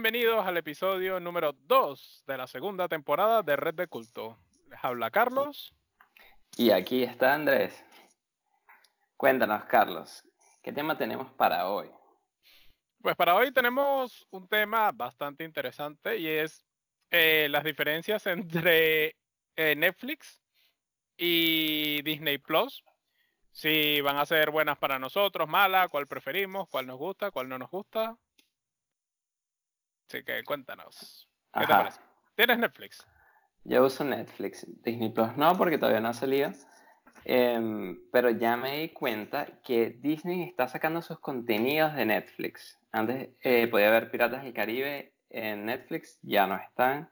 Bienvenidos al episodio número 2 de la segunda temporada de Red de Culto. Les habla Carlos. Y aquí está Andrés. Cuéntanos, Carlos, ¿qué tema tenemos para hoy? Pues para hoy tenemos un tema bastante interesante y es eh, las diferencias entre eh, Netflix y Disney Plus. Si van a ser buenas para nosotros, malas, cuál preferimos, cuál nos gusta, cuál no nos gusta. Así que cuéntanos. ¿Qué te parece? ¿Tienes Netflix? Yo uso Netflix. Disney Plus no, porque todavía no ha salido. Em, pero ya me di cuenta que Disney está sacando sus contenidos de Netflix. Antes eh, podía ver Piratas del Caribe en Netflix, ya no están.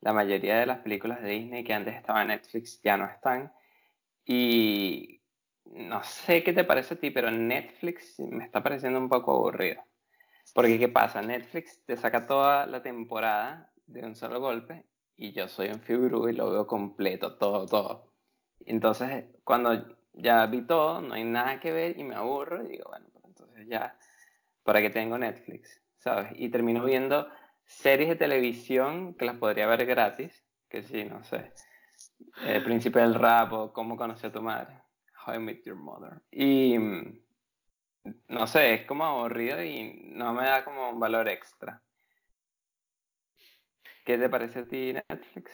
La mayoría de las películas de Disney que antes estaban en Netflix ya no están. Y no sé qué te parece a ti, pero Netflix me está pareciendo un poco aburrido. Porque ¿qué pasa? Netflix te saca toda la temporada de un solo golpe y yo soy un fibru y lo veo completo, todo, todo. Entonces, cuando ya vi todo, no hay nada que ver y me aburro y digo, bueno, pues entonces ya, ¿para qué tengo Netflix? ¿Sabes? Y termino viendo series de televisión que las podría ver gratis, que sí, no sé. El Príncipe del Rap o Cómo conocí a tu madre. How I Met Your Mother. Y no sé, es como aburrido y no me da como un valor extra. ¿Qué te parece a ti Netflix?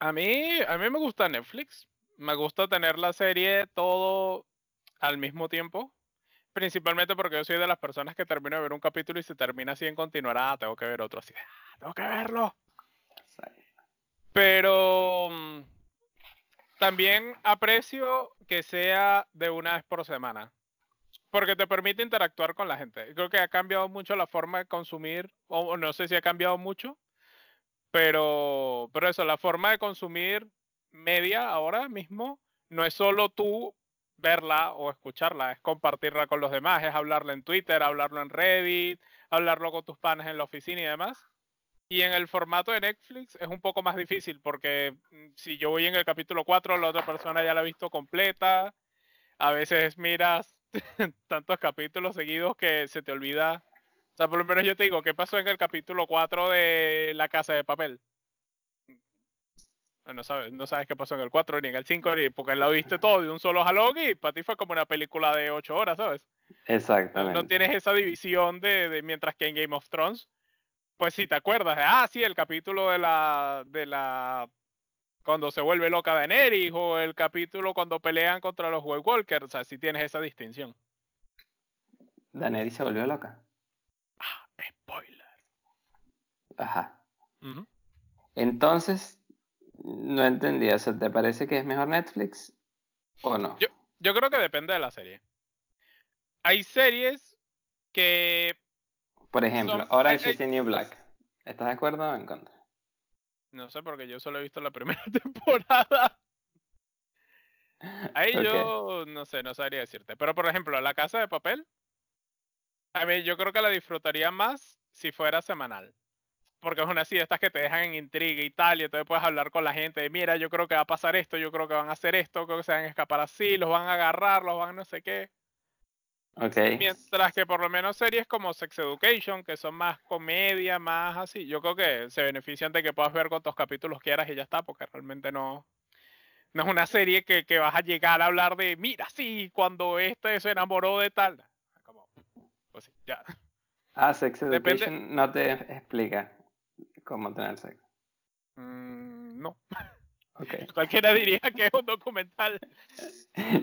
A mí, a mí me gusta Netflix. Me gusta tener la serie todo al mismo tiempo. Principalmente porque yo soy de las personas que termino de ver un capítulo y se termina así en continuar. Ah, tengo que ver otro así. Ah, tengo que verlo. Pero mm, también aprecio que sea de una vez por semana porque te permite interactuar con la gente. Creo que ha cambiado mucho la forma de consumir, o no sé si ha cambiado mucho, pero, pero eso, la forma de consumir media ahora mismo no es solo tú verla o escucharla, es compartirla con los demás, es hablarla en Twitter, hablarlo en Reddit, hablarlo con tus panes en la oficina y demás. Y en el formato de Netflix es un poco más difícil porque mm, si yo voy en el capítulo 4, la otra persona ya la ha visto completa. A veces miras tantos capítulos seguidos que se te olvida. O sea, por lo menos yo te digo, ¿qué pasó en el capítulo 4 de La Casa de Papel? No sabes, no sabes qué pasó en el 4 ni en el 5, ni porque lo viste todo de un solo jalón y para ti fue como una película de 8 horas, ¿sabes? Exactamente. No, tienes esa división de, de, mientras que en Game of Thrones, pues si te acuerdas, ah, sí, el capítulo de la, de la cuando se vuelve loca Daenerys o el capítulo cuando pelean contra los White Walkers. O sea, si tienes esa distinción. Daenerys se volvió loca. Ah, spoiler. Ajá. Entonces, no entendí. O sea, ¿te parece que es mejor Netflix o no? Yo, yo creo que depende de la serie. Hay series que. Por ejemplo, Orange is the New Black. ¿Estás de acuerdo o en contra? No sé, porque yo solo he visto la primera temporada. Ahí yo no sé, no sabría decirte. Pero por ejemplo, La Casa de Papel, a mí yo creo que la disfrutaría más si fuera semanal. Porque es una así de estas que te dejan en intriga y tal, y entonces puedes hablar con la gente de, mira, yo creo que va a pasar esto, yo creo que van a hacer esto, creo que se van a escapar así, los van a agarrar, los van a no sé qué. Mientras que por lo menos series como Sex Education, que son más comedia, más así, yo creo que se benefician de que puedas ver cuantos capítulos quieras y ya está, porque realmente no, no es una serie que, que vas a llegar a hablar de, mira, sí, cuando este se enamoró de tal. Como, pues sí, ya. Ah, Sex Education no te explica cómo tener sexo. Mm, no. Cualquiera diría que es un documental.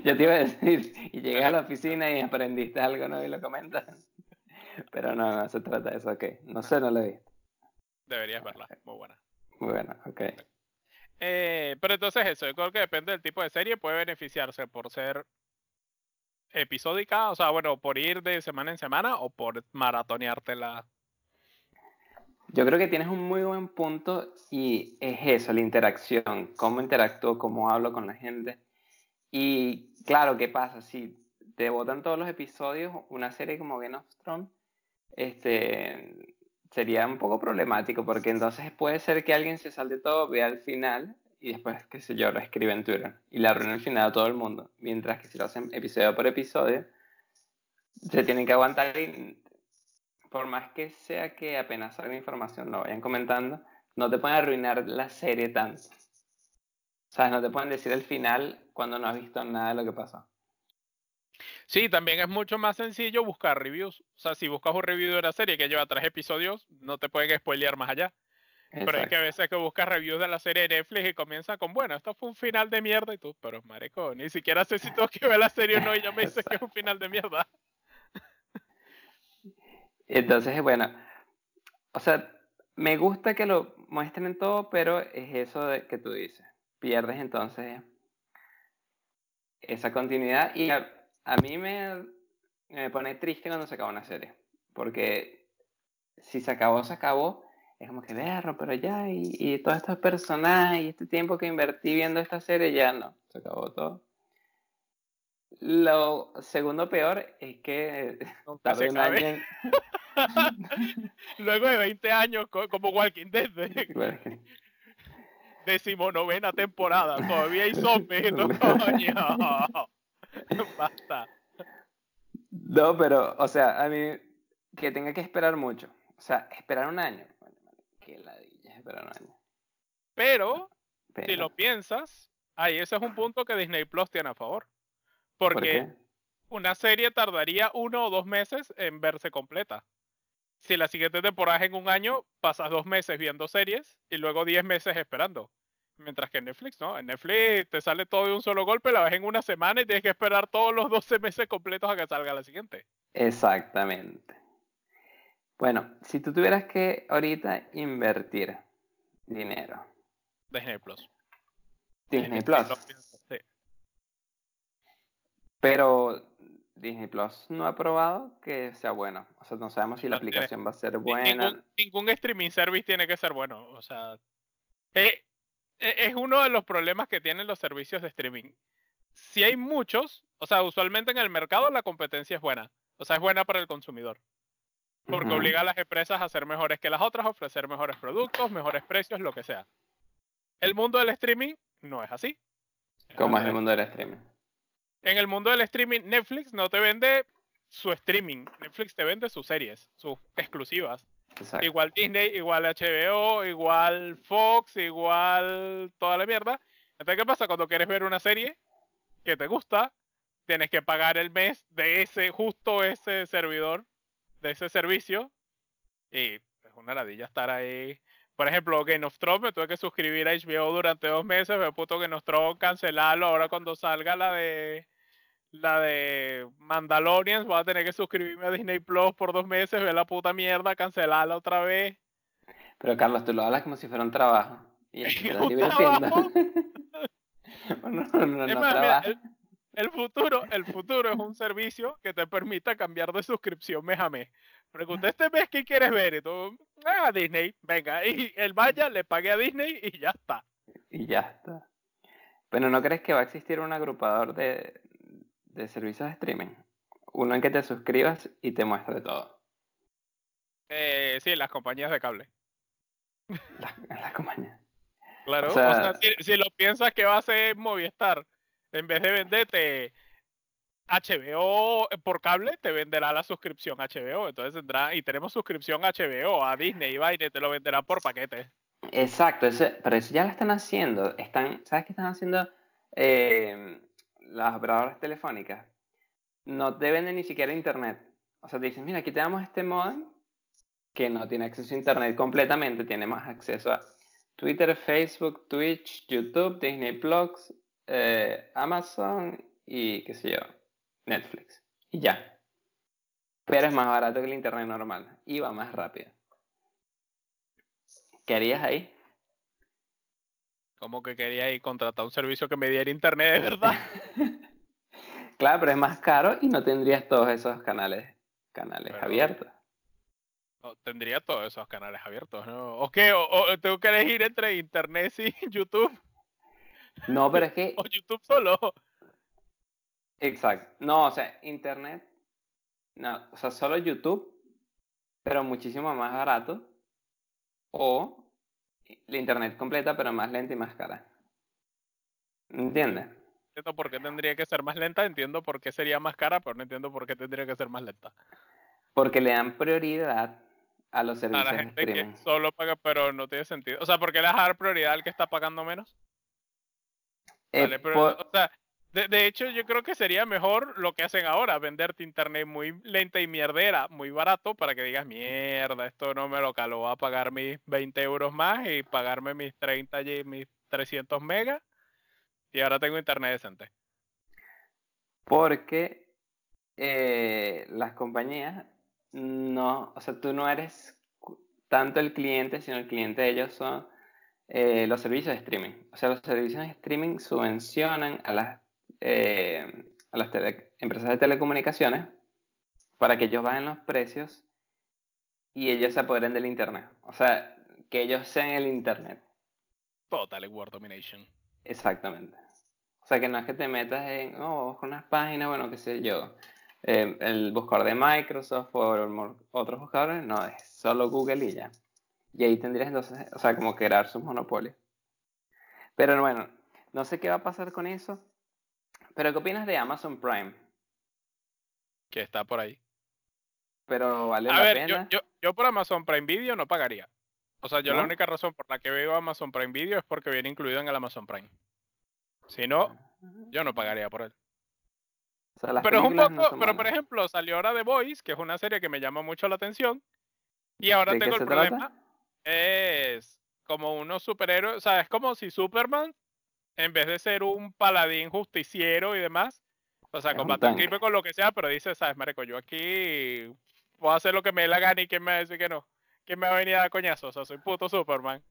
Yo te iba a decir, y llegué a la oficina y aprendiste algo, ¿no? Y lo comentas. Pero no, no se trata de eso, ok. No sé, no lo he visto. Deberías verla, muy buena. Muy buena, ok. Eh, pero entonces eso, yo creo que depende del tipo de serie, puede beneficiarse por ser episódica, o sea, bueno, por ir de semana en semana o por maratoneártela yo creo que tienes un muy buen punto y es eso, la interacción, cómo interactúo, cómo hablo con la gente. Y claro, ¿qué pasa? Si te votan todos los episodios, una serie como Game of Thrones, este, sería un poco problemático porque entonces puede ser que alguien se salte todo, vea el final y después, qué sé yo, lo escribe en Twitter y le arruina el final a todo el mundo. Mientras que si lo hacen episodio por episodio, se tienen que aguantar y por más que sea que apenas salga información lo vayan comentando, no te pueden arruinar la serie tanto. O sea, no te pueden decir el final cuando no has visto nada de lo que pasó. Sí, también es mucho más sencillo buscar reviews. O sea, si buscas un review de una serie que lleva tres episodios, no te pueden spoilear más allá. Pero es que a veces que buscas reviews de la serie de Netflix y comienza con, bueno, esto fue un final de mierda y tú, pero marico, ni siquiera sé si tengo que ver la serie o no y ya me dice que es un final de mierda. Entonces, bueno, o sea, me gusta que lo muestren todo, pero es eso de que tú dices. Pierdes entonces esa continuidad y a, mí me, me pone triste cuando se acaba una serie, porque si se acabó, se acabó es como que verlo, pero ya, y, y todos estos personajes y este tiempo que invertí viendo esta serie, ya no, se acabó todo. Lo segundo peor es que tardé un año. Luego de 20 años, como Walking Dead. Decimonovena temporada, todavía hay zombies, no Basta. No, pero, o sea, a mí que tenga que esperar mucho. O sea, esperar un año. Qué ladilla, esperar un año. Pero, si lo piensas, ahí ese es un punto que Disney Plus tiene a favor. Porque una serie tardaría uno o dos meses en verse completa. Si la siguiente temporada es en un año, pasas dos meses viendo series y luego diez meses esperando. Mientras que en Netflix, ¿no? En Netflix te sale todo de un solo golpe, la ves en una semana y tienes que esperar todos los 12 meses completos a que salga la siguiente. Exactamente. Bueno, si tú tuvieras que ahorita invertir dinero. Disney Plus. Disney, Plus. Pero Disney Plus no ha probado que sea bueno. O sea, no sabemos si la aplicación va a ser buena. Ningún, streaming service tiene que ser bueno. O sea, eh, eh, es uno de los problemas que tienen los servicios de streaming. Si hay muchos, o sea, usualmente en el mercado la competencia es buena. O sea, es buena para el consumidor. Porque obliga a las empresas a ser mejores que las otras, ofrecer mejores productos, mejores precios, lo que sea. El mundo del streaming no es así. ¿Cómo es el mundo del streaming? En el mundo del streaming, Netflix no te vende su streaming. Netflix te vende sus series, sus exclusivas. Igual Disney, igual HBO, igual Fox, igual toda la mierda. Entonces, ¿qué pasa? Cuando quieres ver una serie que te gusta, tienes que pagar el mes de ese, justo ese servidor, de ese servicio. Y es una ladilla estar ahí. Por ejemplo, Game of Thrones, me tuve que suscribir a HBO durante dos meses, me puto Game of Thrones, cancelarlo. Ahora cuando salga la de la de Mandalorian, voy a tener que suscribirme a Disney Plus por dos meses, ver la puta mierda, cancelarla otra vez. Pero Carlos, tú lo hablas como si fuera un trabajo. Y el, futuro, el futuro es un servicio que te permita cambiar de suscripción mes a mes. Pregunta este mes qué quieres ver y tú, ah, Disney, venga, y el vaya, le pague a Disney y ya está. Y ya está. Pero ¿no crees que va a existir un agrupador de, de servicios de streaming. Uno en que te suscribas y te muestre todo. Eh, sí, las compañías de cable. Las, compañías. Claro, o sea, si, lo piensas que va a ser Movistar, en vez de venderte HBO por cable, te venderá la suscripción HBO. Entonces tendrá, y tenemos suscripción HBO a Disney y te lo venderá por paquete. Exacto, pero eso ya lo están haciendo. Están, ¿Sabes qué están haciendo? Eh, las operadoras telefónicas no te venden ni siquiera internet. O sea, te dicen, mira, aquí te damos este modem que no tiene acceso a internet completamente, tiene más acceso a Twitter, Facebook, Twitch, YouTube, Disney Plus, eh, Amazon y qué sé yo, Netflix. Y ya. Pero es más barato que el internet normal y va más rápido. ¿Qué harías ahí? Como que quería ir contratar un servicio que me diera internet de verdad. claro, pero es más caro y no tendrías todos esos canales, canales abiertos. tendría todos esos canales abiertos, ¿no? ¿O qué? ¿O, tengo que elegir entre internet y YouTube? No, pero es que... o YouTube solo. Exacto. No, o sea, internet... No, o sea, solo YouTube, pero muchísimo más barato. O la internet completa, pero más lenta y más cara. ¿Entiendes? Entiendo por qué tendría que ser más lenta, entiendo por qué sería más cara, pero no entiendo por qué tendría que ser más lenta. Porque le dan prioridad a los A servicios la de gente que solo paga, pero no tiene sentido. O sea, ¿por qué le vas a dar prioridad al que está pagando menos? Eh, Vale, pero, por- o sea, de, de hecho, yo creo que sería mejor lo que hacen ahora, venderte internet muy lenta y mierdera, muy barato, para que digas, mierda, esto no me lo calo, voy a pagar mis 20 euros más y pagarme mis 30 y mis 300 megas, y ahora tengo internet decente. Porque eh, las compañías no, o sea, tú no eres tanto el cliente, sino el cliente de ellos son eh, los servicios de streaming. O sea, los servicios de streaming subvencionan a las, eh, a las tele- empresas de telecomunicaciones para que ellos bajen los precios y ellos se apoderen del Internet. O sea, que ellos sean el Internet. Total War Domination. Exactamente. O sea, que no es que te metas en, oh, busco unas páginas, bueno, qué sé yo, eh, el buscador de Microsoft o otros buscadores, no, es solo Google y ya. Y ahí tendrías entonces, o sea, como crear sus monopolios. Pero bueno, no sé qué va a pasar con eso. Pero ¿qué opinas de Amazon Prime? Que está por ahí. Pero vale A la ver, yo, pena. yo, yo por Amazon Prime Video no pagaría. O sea, yo la única razón por la que veo Amazon Prime Video es porque viene incluido en el Amazon Prime. Si no, yo no pagaría por él. O sea, las Pero es un no poco, pero por ejemplo, salió ahora The Voice, que es una serie que me llama mucho la atención. Y ahora ¿De qué tengo el problema. trata? Es como unos superhéroes, o sea, es como si Superman, en vez de ser un paladín justiciero y demás, o sea, combate tanque. crimen con lo que sea, pero dice, sabes, marico, yo aquí puedo hacer lo que me dé la gana y quién me va a decir que no. ¿Quién me va a venir a dar coñazo? O sea, soy puto Superman.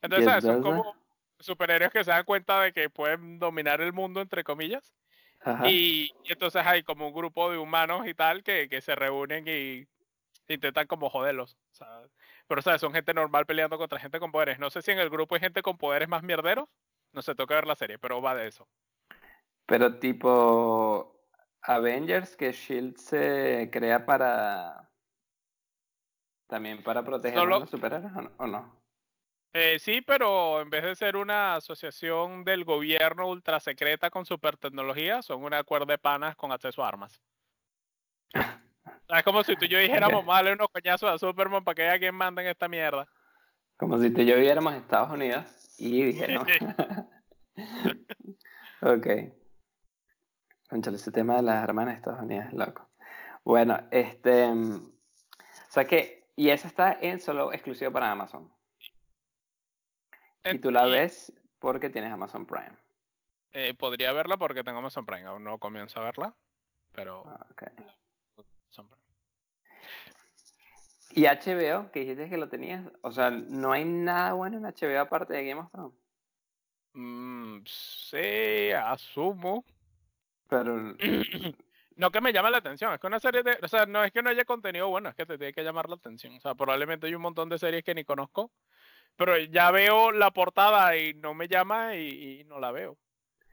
Entonces, ¿Y ¿sabes? Son como superhéroes que se dan cuenta de que pueden dominar el mundo, entre comillas. Ajá. Y, y entonces hay como un grupo de humanos y tal que, que se reúnen y intentan como joderlos. pero, ¿sabes? Son gente normal peleando contra gente con poderes. No sé si en el grupo hay gente con poderes más mierderos. No sé, toca ver la serie, pero va de eso. Pero tipo Avengers, que Shield se crea para también para proteger Solo- a los superhéroes o no? Eh, sí, pero en vez de ser una asociación del gobierno ultra secreta con super tecnología, son una cuerda de panas con acceso a armas. Sea, Es como si tú y yo dijéramos, Ok. vamos a darle unos coñazos a Superman para que haya quien manda en esta mierda. Como si tú y yo viviéramos en Estados Unidos y dije, no. ok. Conchale, ese tema de las hermanas de Estados Unidos es loco. Bueno, este. mm, O sea que. Y esa está en solo exclusivo para Amazon. Y En- tú la y- ves porque tienes Amazon Prime. Eh, podría verla porque tengo Amazon Prime, aún no comienzo a verla, pero Ah, ok. Amazon Prime. Y HBO, que dijiste que lo tenías, o sea, no hay nada bueno en HBO aparte de Game of Thrones. Mm, sí, asumo. Pero, No que me llame la atención, es que una serie de, o sea, no es que no haya contenido bueno, es que te tiene que llamar la atención. O sea, probablemente hay un montón de series que ni conozco, pero ya veo la portada y no me llama y, y no la veo.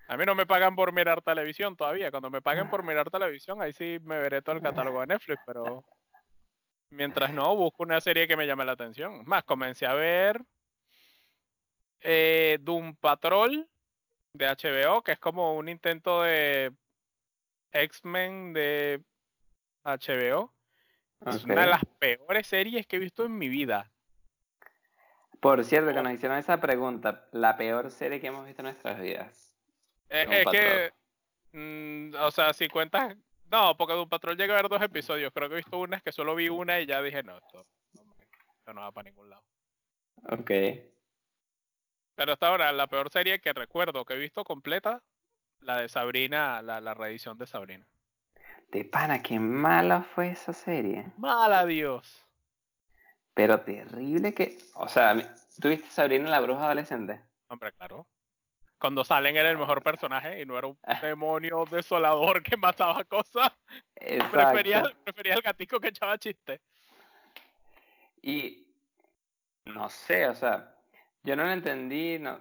A mí no me pagan por mirar televisión todavía. Cuando me paguen por mirar televisión, ahí sí me veré todo el catálogo de Netflix, pero mientras no, busco una serie que me llame la atención. Más, comencé a ver eh, Doom Patrol de HBO, que es como un intento de X-Men de HBO. Es una de las peores series que he visto en mi vida. Por cierto, que nos hicieron esa pregunta, la peor serie que hemos visto en nuestras vidas. Es que, mm, o sea, si cuentas, no, porque Doom Patrol llega a ver dos episodios. Creo que he visto una, es que solo vi una y ya dije, no, esto esto no va para ningún lado. Ok. Pero hasta ahora, la peor serie que recuerdo que he visto completa, la de Sabrina, la, la reedición de Sabrina. De pana, qué mala fue esa serie. ¡Mala Dios! Pero terrible que. O sea, ¿tuviste Sabrina la bruja adolescente? Hombre, claro. Cuando salen era el mejor personaje y no era un demonio desolador que mataba cosas. Prefería, prefería el gatico que echaba chistes. Y no sé, o sea, yo no lo entendí, no.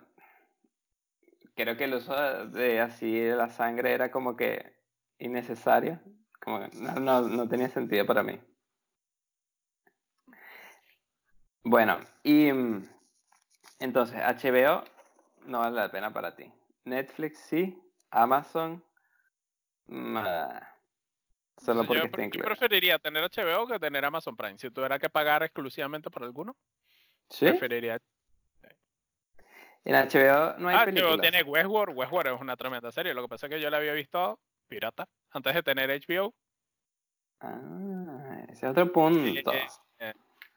Creo que el uso de, de así de la sangre era como que innecesario, como que no, no, no tenía sentido para mí. Bueno, y mm, entonces HBO no vale la pena para ti. Netflix sí, Amazon, ah, Solo Yo porque pre- está yo preferiría tener HBO que tener Amazon Prime. Si tuviera que pagar exclusivamente por alguno, ¿Sí? preferiría. En HBO no hay Ah, películas. HBO tiene Westworld. Westworld es una tremenda serie. Lo que pasa es que yo la había visto pirata antes de tener HBO. Ah, ese es otro punto. Eh, eh,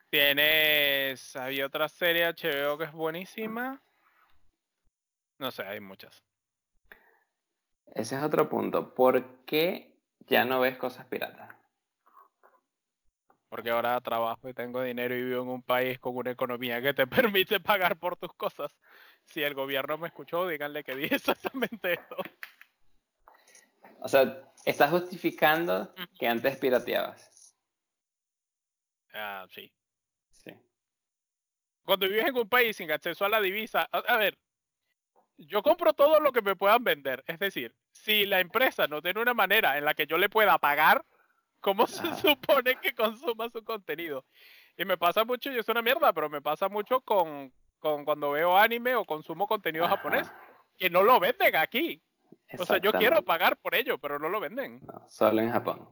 Tienes. Había otra serie HBO que es buenísima. No sé, hay muchas. Ese es otro punto. ¿Por qué ya no ves cosas piratas? Porque ahora trabajo y tengo dinero y vivo en un país con una economía que te permite pagar por tus cosas. Si el gobierno me escuchó, díganle que dije exactamente esto. O sea, estás justificando que antes pirateabas. Ah, sí. Sí. Cuando vives en un país sin acceso a la divisa, a, a ver, yo compro todo lo que me puedan vender. Es decir, si la empresa no tiene una manera en la que yo le pueda pagar, ¿cómo se supone que consuma su contenido? Y me pasa mucho, y es una mierda, pero me pasa mucho con, con cuando veo anime o consumo contenido japonés, que no lo venden aquí. O sea, yo quiero pagar por ello, pero no lo venden. No, solo en Japón.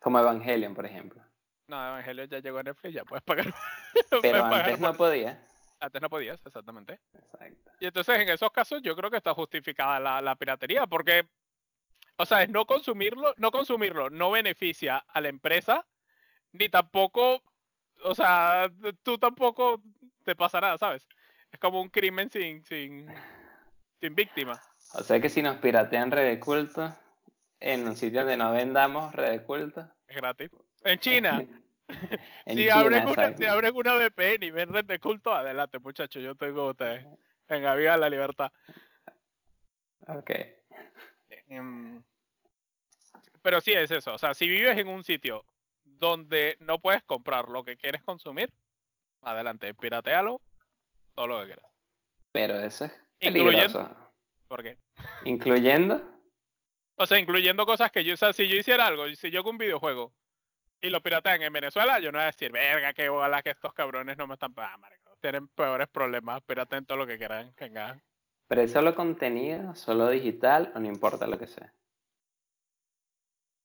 Como Evangelion, por ejemplo. No, Evangelio ya llegó a Netflix, ya puedes pagar. Pero puedes pagar antes no por- podía. Antes no podías, exactamente. Exacto. Y entonces en esos casos yo creo que está justificada la, la piratería, porque, o sea, es no consumirlo, no consumirlo no beneficia a la empresa, ni tampoco, o sea, tú tampoco te pasa nada, ¿sabes? Es como un crimen sin, sin, sin víctima. O sea que si nos piratean Red Culto, en un sitio donde no vendamos Red Culto. Es gratis. En China, si, abren una, si exacto. abren una VPN y ven red de culto, adelante, muchachos, yo tengo ustedes. Venga, viva la libertad. Ok. Em, Pero sí es eso, o sea, si vives en un sitio donde no puedes comprar lo que quieres consumir, adelante, piratealo, todo lo que quieras. Pero eso es Incluyendo-. ¿Por qué? Incluyendo. O sea, incluyendo cosas que yo, o sea, si yo hiciera algo, si yo hago un videojuego y lo piratean en Venezuela, yo no voy a decir, verga, que bola que estos cabrones no me están pagando, marico. Tienen peores problemas, pirateen todo lo que quieran, venga. Pero es solo contenido, solo digital, o no importa lo que sea.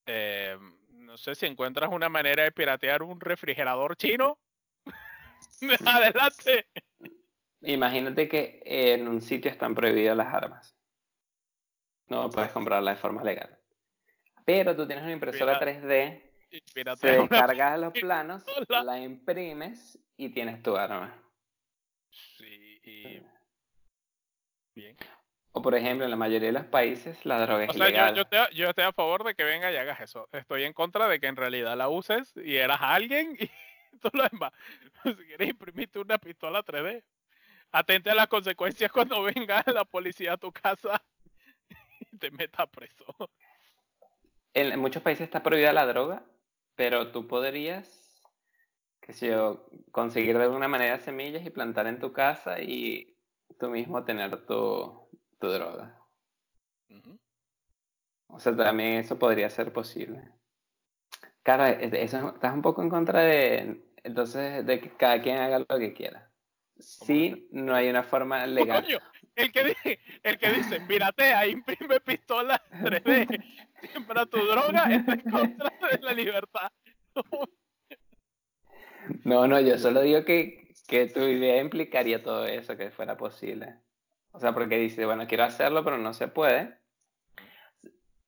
Eh, no sé si encuentras una manera de piratear un refrigerador chino. Adelante. Imagínate que en un sitio están prohibidas las armas. No puedes comprarlas de forma legal. Pero tú tienes una impresora Pira- 3D, Y te descargas los planos, pistola. la imprimes y tienes tu arma. Sí, y... Bien. O por ejemplo, en la mayoría de los países la droga es O sea, yo, ilegal. yo, estoy, a- yo estoy a favor de que venga y hagas eso. Estoy en contra de que en realidad la uses y eras alguien y todo lo demás. Si quieres imprimirte una pistola 3D, atente a las consecuencias cuando venga la policía a tu casa y te meta preso. En, en muchos países está prohibida la droga, pero tú podrías, qué sé yo, conseguir de alguna manera semillas y plantar en tu casa y tú mismo tener tu, tu droga. Ujú. O sea, también eso podría ser posible. Claro, es- eso, estás un poco en contra de, entonces, de que cada quien haga lo que quiera. Sí, no hay una forma legal. Coño, el que, di- el que dice, piratea, imprime pistolas 3D, siembra tu droga, en contra de la libertad. No, no, yo solo digo que, que tu idea implicaría todo eso, que fuera posible. O sea, porque dice, bueno, quiero hacerlo, pero no se puede.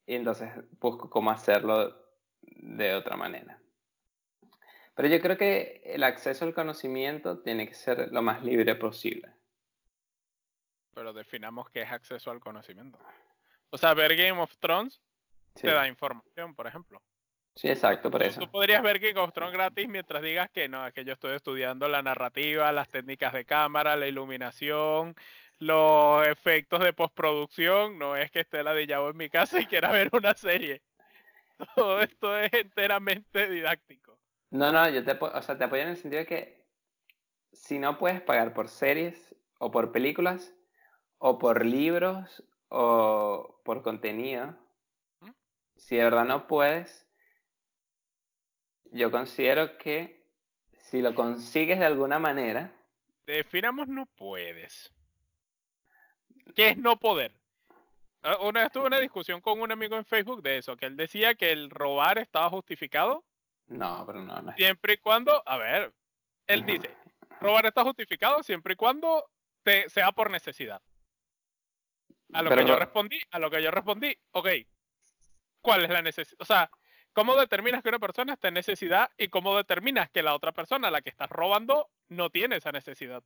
Y entonces busco cómo hacerlo de otra manera. Pero yo creo que el acceso al conocimiento tiene que ser lo más libre posible. Pero definamos qué es acceso al conocimiento. O sea, ver Game of Thrones Sí, te da información, por ejemplo. sí exacto, por eso. Tú podrías ver Game of Thrones gratis mientras digas que no, es que yo estoy estudiando la narrativa, las técnicas de cámara, la iluminación, los efectos de postproducción. No es que esté ladillado en mi casa y quiera ver una serie. Todo esto es enteramente didáctico. No, no, yo te, o sea, te apoyo en el sentido de que si no puedes pagar por series o por películas o por libros o por contenido. Si de verdad no puedes, yo considero que si lo consigues de alguna manera, Definamos no puedes. ¿Qué es no poder? Ah, Una vez tuve una discusión con un amigo en Facebook de eso, que él decía que el robar estaba justificado No, pero no, no siempre y cuando, a ver, él dice, robar está justificado siempre y cuando te, sea por necesidad. A lo Pero que yo respondí, a lo que yo respondí, ok, ¿cuál es la necesidad? O sea, ¿cómo determinas que una persona está en necesidad y cómo determinas que la otra persona a la que estás robando no tiene esa necesidad?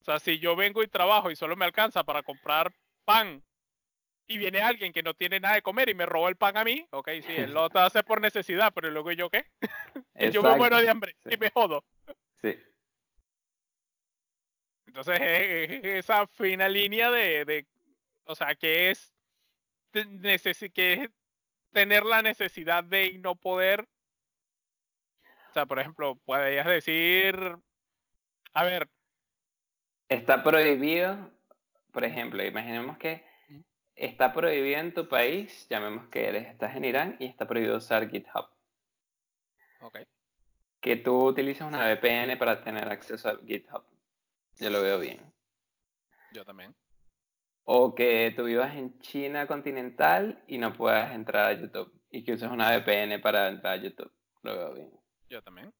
O sea, si yo vengo y trabajo y solo me alcanza para comprar pan y viene alguien que no tiene nada de comer y me roba el pan a mí, ok, sí, él lo hace por necesidad, pero luego yo qué? Y yo me muero de hambre sí. y me jodo. Sí. Entonces, es, es esa fina línea de, de, o sea, que es, que es tener la necesidad de y no poder. O sea, por ejemplo, podrías decir, a ver, Está prohibido, por ejemplo, imaginemos que está prohibido en tu país, llamemos que eres, estás en Irán y está prohibido usar GitHub. ok, Que tú utilizas una VPN para tener acceso a GitHub. Yo lo veo bien. yo también. O que tú vivas en China continental y no puedas entrar a YouTube. Y que uses una VPN para entrar a YouTube. Lo veo bien. Yo también.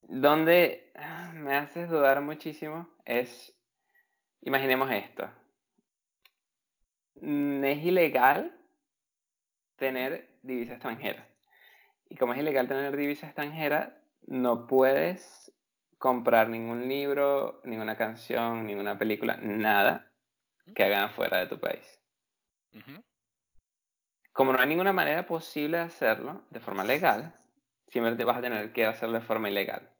Donde ah, me haces dudar muchísimo es, imaginemos esto. Mm, Es ilegal tener divisa extranjera. Y como es ilegal tener divisa extranjera, no puedes comprar ningún libro, ninguna canción, ninguna película, nada que hagan fuera de tu país. Como no hay ninguna manera posible de hacerlo de forma legal, siempre te vas a tener que hacerlo de forma ilegal.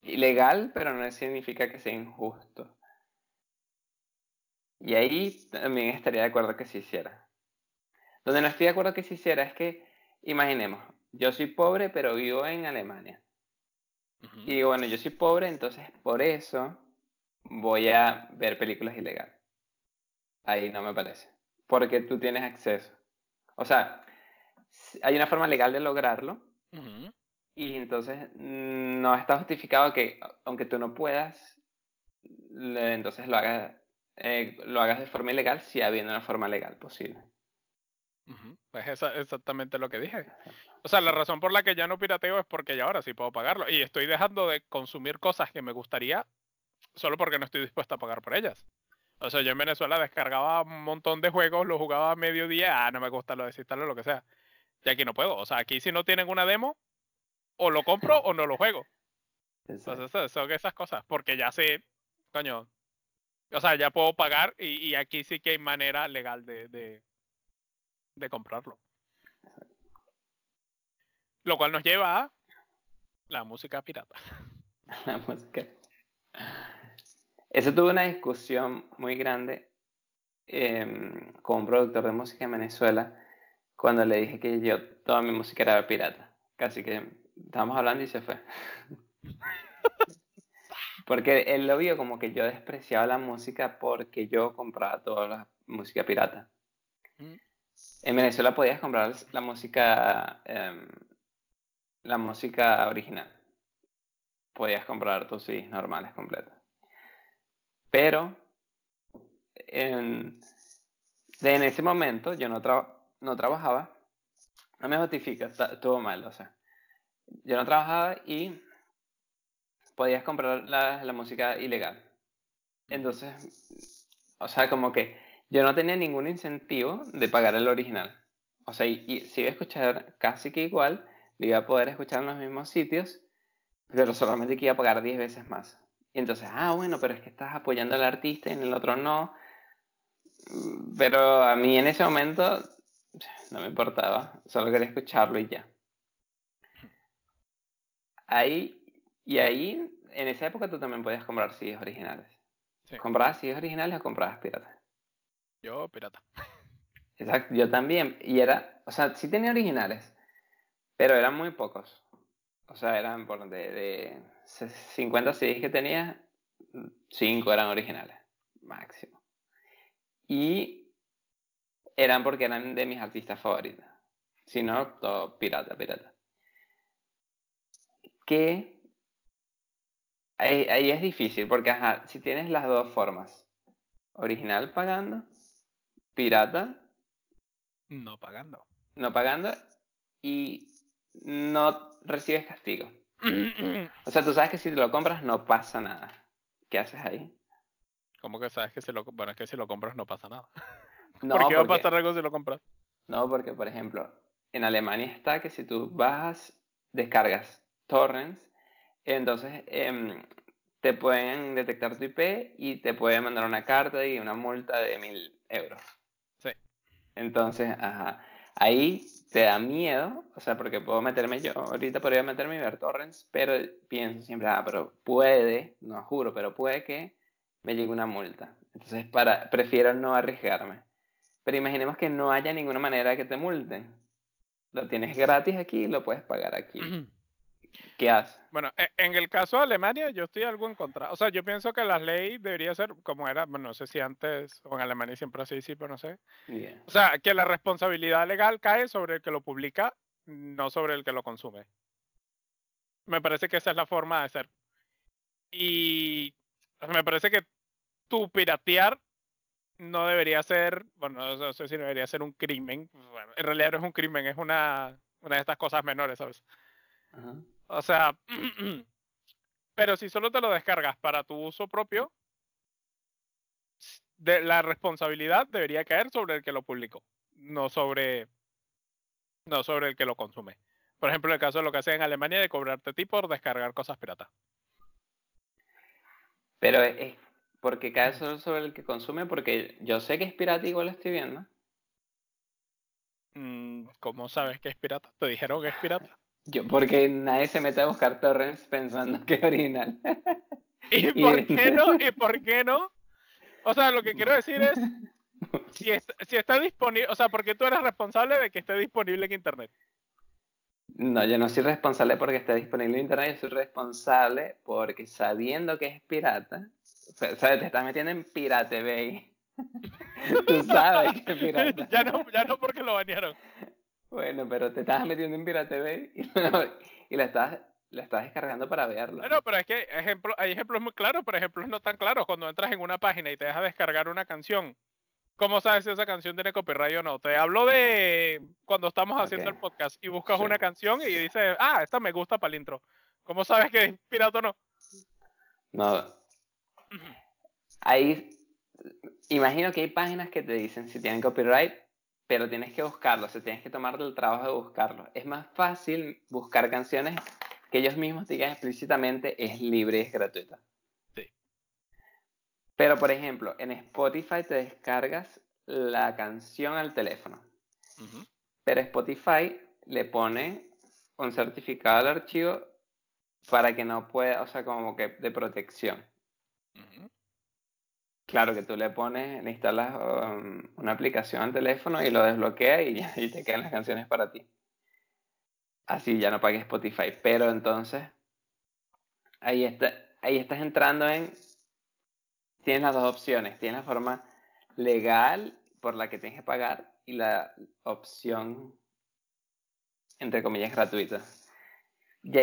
Ilegal, pero no significa que sea injusto. Y ahí también estaría de acuerdo que se hiciera. Donde no estoy de acuerdo que se hiciera es que, imaginemos, yo soy pobre, pero vivo en Alemania. Y digo, bueno, yo soy pobre, entonces por eso voy a ver películas ilegales. Ahí no me parece. Porque tú tienes acceso. O sea, hay una forma legal de lograrlo. Y entonces no está justificado que, aunque tú no puedas, le- entonces lo hagas, eh, lo hagas de forma ilegal si habiendo una forma legal posible. ujú. Pues esa es exactamente lo que dije. O sea, la razón por la que ya no pirateo es porque ya ahora sí puedo pagarlo. Y estoy dejando de consumir cosas que me gustaría solo porque no estoy dispuesto a pagar por ellas. O sea, yo en Venezuela descargaba un montón de juegos, los jugaba a mediodía, ah, no me gusta, lo desinstalo, lo que sea. Y aquí no puedo. O sea, aquí si no tienen una demo, o lo compro o no lo juego. Entonces, son esas cosas. Porque ya sé, coño, o sea, ya puedo pagar y, y aquí sí que hay manera legal de, de, de comprarlo. Lo cual nos lleva a la música pirata. la música. Eso tuvo una discusión muy grande em, con un productor de música en Venezuela cuando le dije que yo toda mi música era pirata. Casi que estábamos hablando y se fue. Porque él lo vio como que yo despreciaba la música porque yo compraba toda la música pirata. En Venezuela podías comprar la música, em, la música original. Podías comprar tus CDs normales completos. Pero en, en ese momento yo no, traba- no trabajaba. No me justifica, estuvo mal, o sea. Yo no trabajaba y podías comprar la, la música ilegal. Entonces, o sea, como que yo no tenía ningún incentivo de pagar el original. O sea, y, y si iba a escuchar casi que igual, lo iba a poder escuchar en los mismos sitios, pero solamente que iba a pagar 10 veces más. Y entonces, ah, bueno, pero es que estás apoyando al artista y en el otro no. Pero a mí en ese momento no me importaba, solo quería escucharlo y ya. Ahí, y ahí, en esa época tú también podías comprar CDs originales. Sí, ¿Comprabas CDs originales o comprabas piratas? Yo pirata. Exacto, yo también. Y era, o sea, sí tenía originales, pero eran muy pocos. O sea, eran por de, de 50 CDs que tenía, 5 eran originales, máximo. Y eran porque eran de mis artistas favoritos. Si no, todo pirata, pirata. Que ahí, ahí es difícil, porque ajá, si tienes las dos formas, original pagando, pirata No pagando. no pagando y no recibes castigo. O sea, tú sabes que si te lo compras no pasa nada. ¿Qué haces ahí? ¿Cómo que sabes que si lo, bueno, es que si lo compras no pasa nada? No, ¿Por qué va a porque- pasar algo si lo compras? No, porque por ejemplo, en Alemania está que si tú bajas, descargas torrents, entonces em, te pueden detectar tu IP y te pueden mandar una carta y una multa de mil euros. Entonces, ajá, ahí te da miedo, o sea, porque puedo meterme yo, ahorita podría meterme y ver torrents, pero pienso siempre, ah, pero puede, no juro, pero puede que me llegue una multa. Entonces, para, prefiero no arriesgarme. Pero imaginemos que no haya ninguna manera de que te multen. Lo tienes gratis aquí lo puedes pagar aquí. ¿Qué haces? Bueno, e- en el caso de Alemania, yo estoy algo en contra. O sea, yo pienso que la ley debería ser como era, bueno, no sé si antes o en Alemania siempre así, sí, pero no sé. Bien. O sea, que la responsabilidad legal cae sobre el que lo publica, no sobre el que lo consume. Me parece que esa es la forma de ser. Y me parece que tu piratear no debería ser, bueno, no sé si debería ser un crimen. Bueno, en realidad no es un crimen, es una, una de estas cosas menores, ¿sabes? Ajá. O sea, pero si solo te lo descargas para tu uso propio, de, la responsabilidad debería caer sobre el que lo publicó, no sobre, no sobre el que lo consume. Por ejemplo, el caso de lo que hacen en Alemania de cobrarte ti por descargar cosas piratas. Pero es es porque cae solo sobre el que consume, porque yo sé que es pirata, igual lo estoy viendo. Mm, ¿Cómo sabes que es pirata? ¿Te dijeron que es pirata? Yo, porque nadie se mete a buscar torrents pensando que es original. ¿Y por qué no? ¿Y por qué no? O sea, lo que quiero decir es, si, est- si está disponible, o sea, porque tú eres responsable de que esté disponible en Internet. No, yo no soy responsable porque esté disponible en internet, yo soy responsable porque sabiendo que es pirata, o sea, ¿sabes? Te estás metiendo en Pirate Bay. Tú sabes que es pirata. ya, no, ya no porque lo banearon. Bueno, pero te estás metiendo en Pirate Bay y, la, estás, la estás descargando para verlo. Bueno, pero es que ejemplo, hay ejemplos muy claros, pero ejemplos no tan claros. Cuando entras en una página y te deja descargar una canción, ¿cómo sabes si esa canción tiene copyright o no? Te hablo de cuando estamos haciendo el podcast y buscas Sí. una canción y dices, ah, esta me gusta para el intro. ¿Cómo sabes que es pirata o no? No. Ahí, imagino que hay páginas que te dicen si tienen copyright, pero tienes que buscarlo, o sea, tienes que tomarte el trabajo de buscarlo. Es más fácil buscar canciones que ellos mismos digan explícitamente es libre y es gratuita. Sí. Pero, por ejemplo, en Spotify te descargas la canción al teléfono, pero Spotify le pone un certificado al archivo para que no pueda, o sea, como que de protección. Claro que tú le pones, le instalas um, una aplicación al teléfono y lo desbloquea y, te quedan las canciones para ti. Así ya no pagues Spotify. Pero entonces, ahí, está, ahí estás entrando en... Tienes las dos opciones. Tienes la forma legal por la que tienes que pagar y la opción, entre comillas, gratuita. Y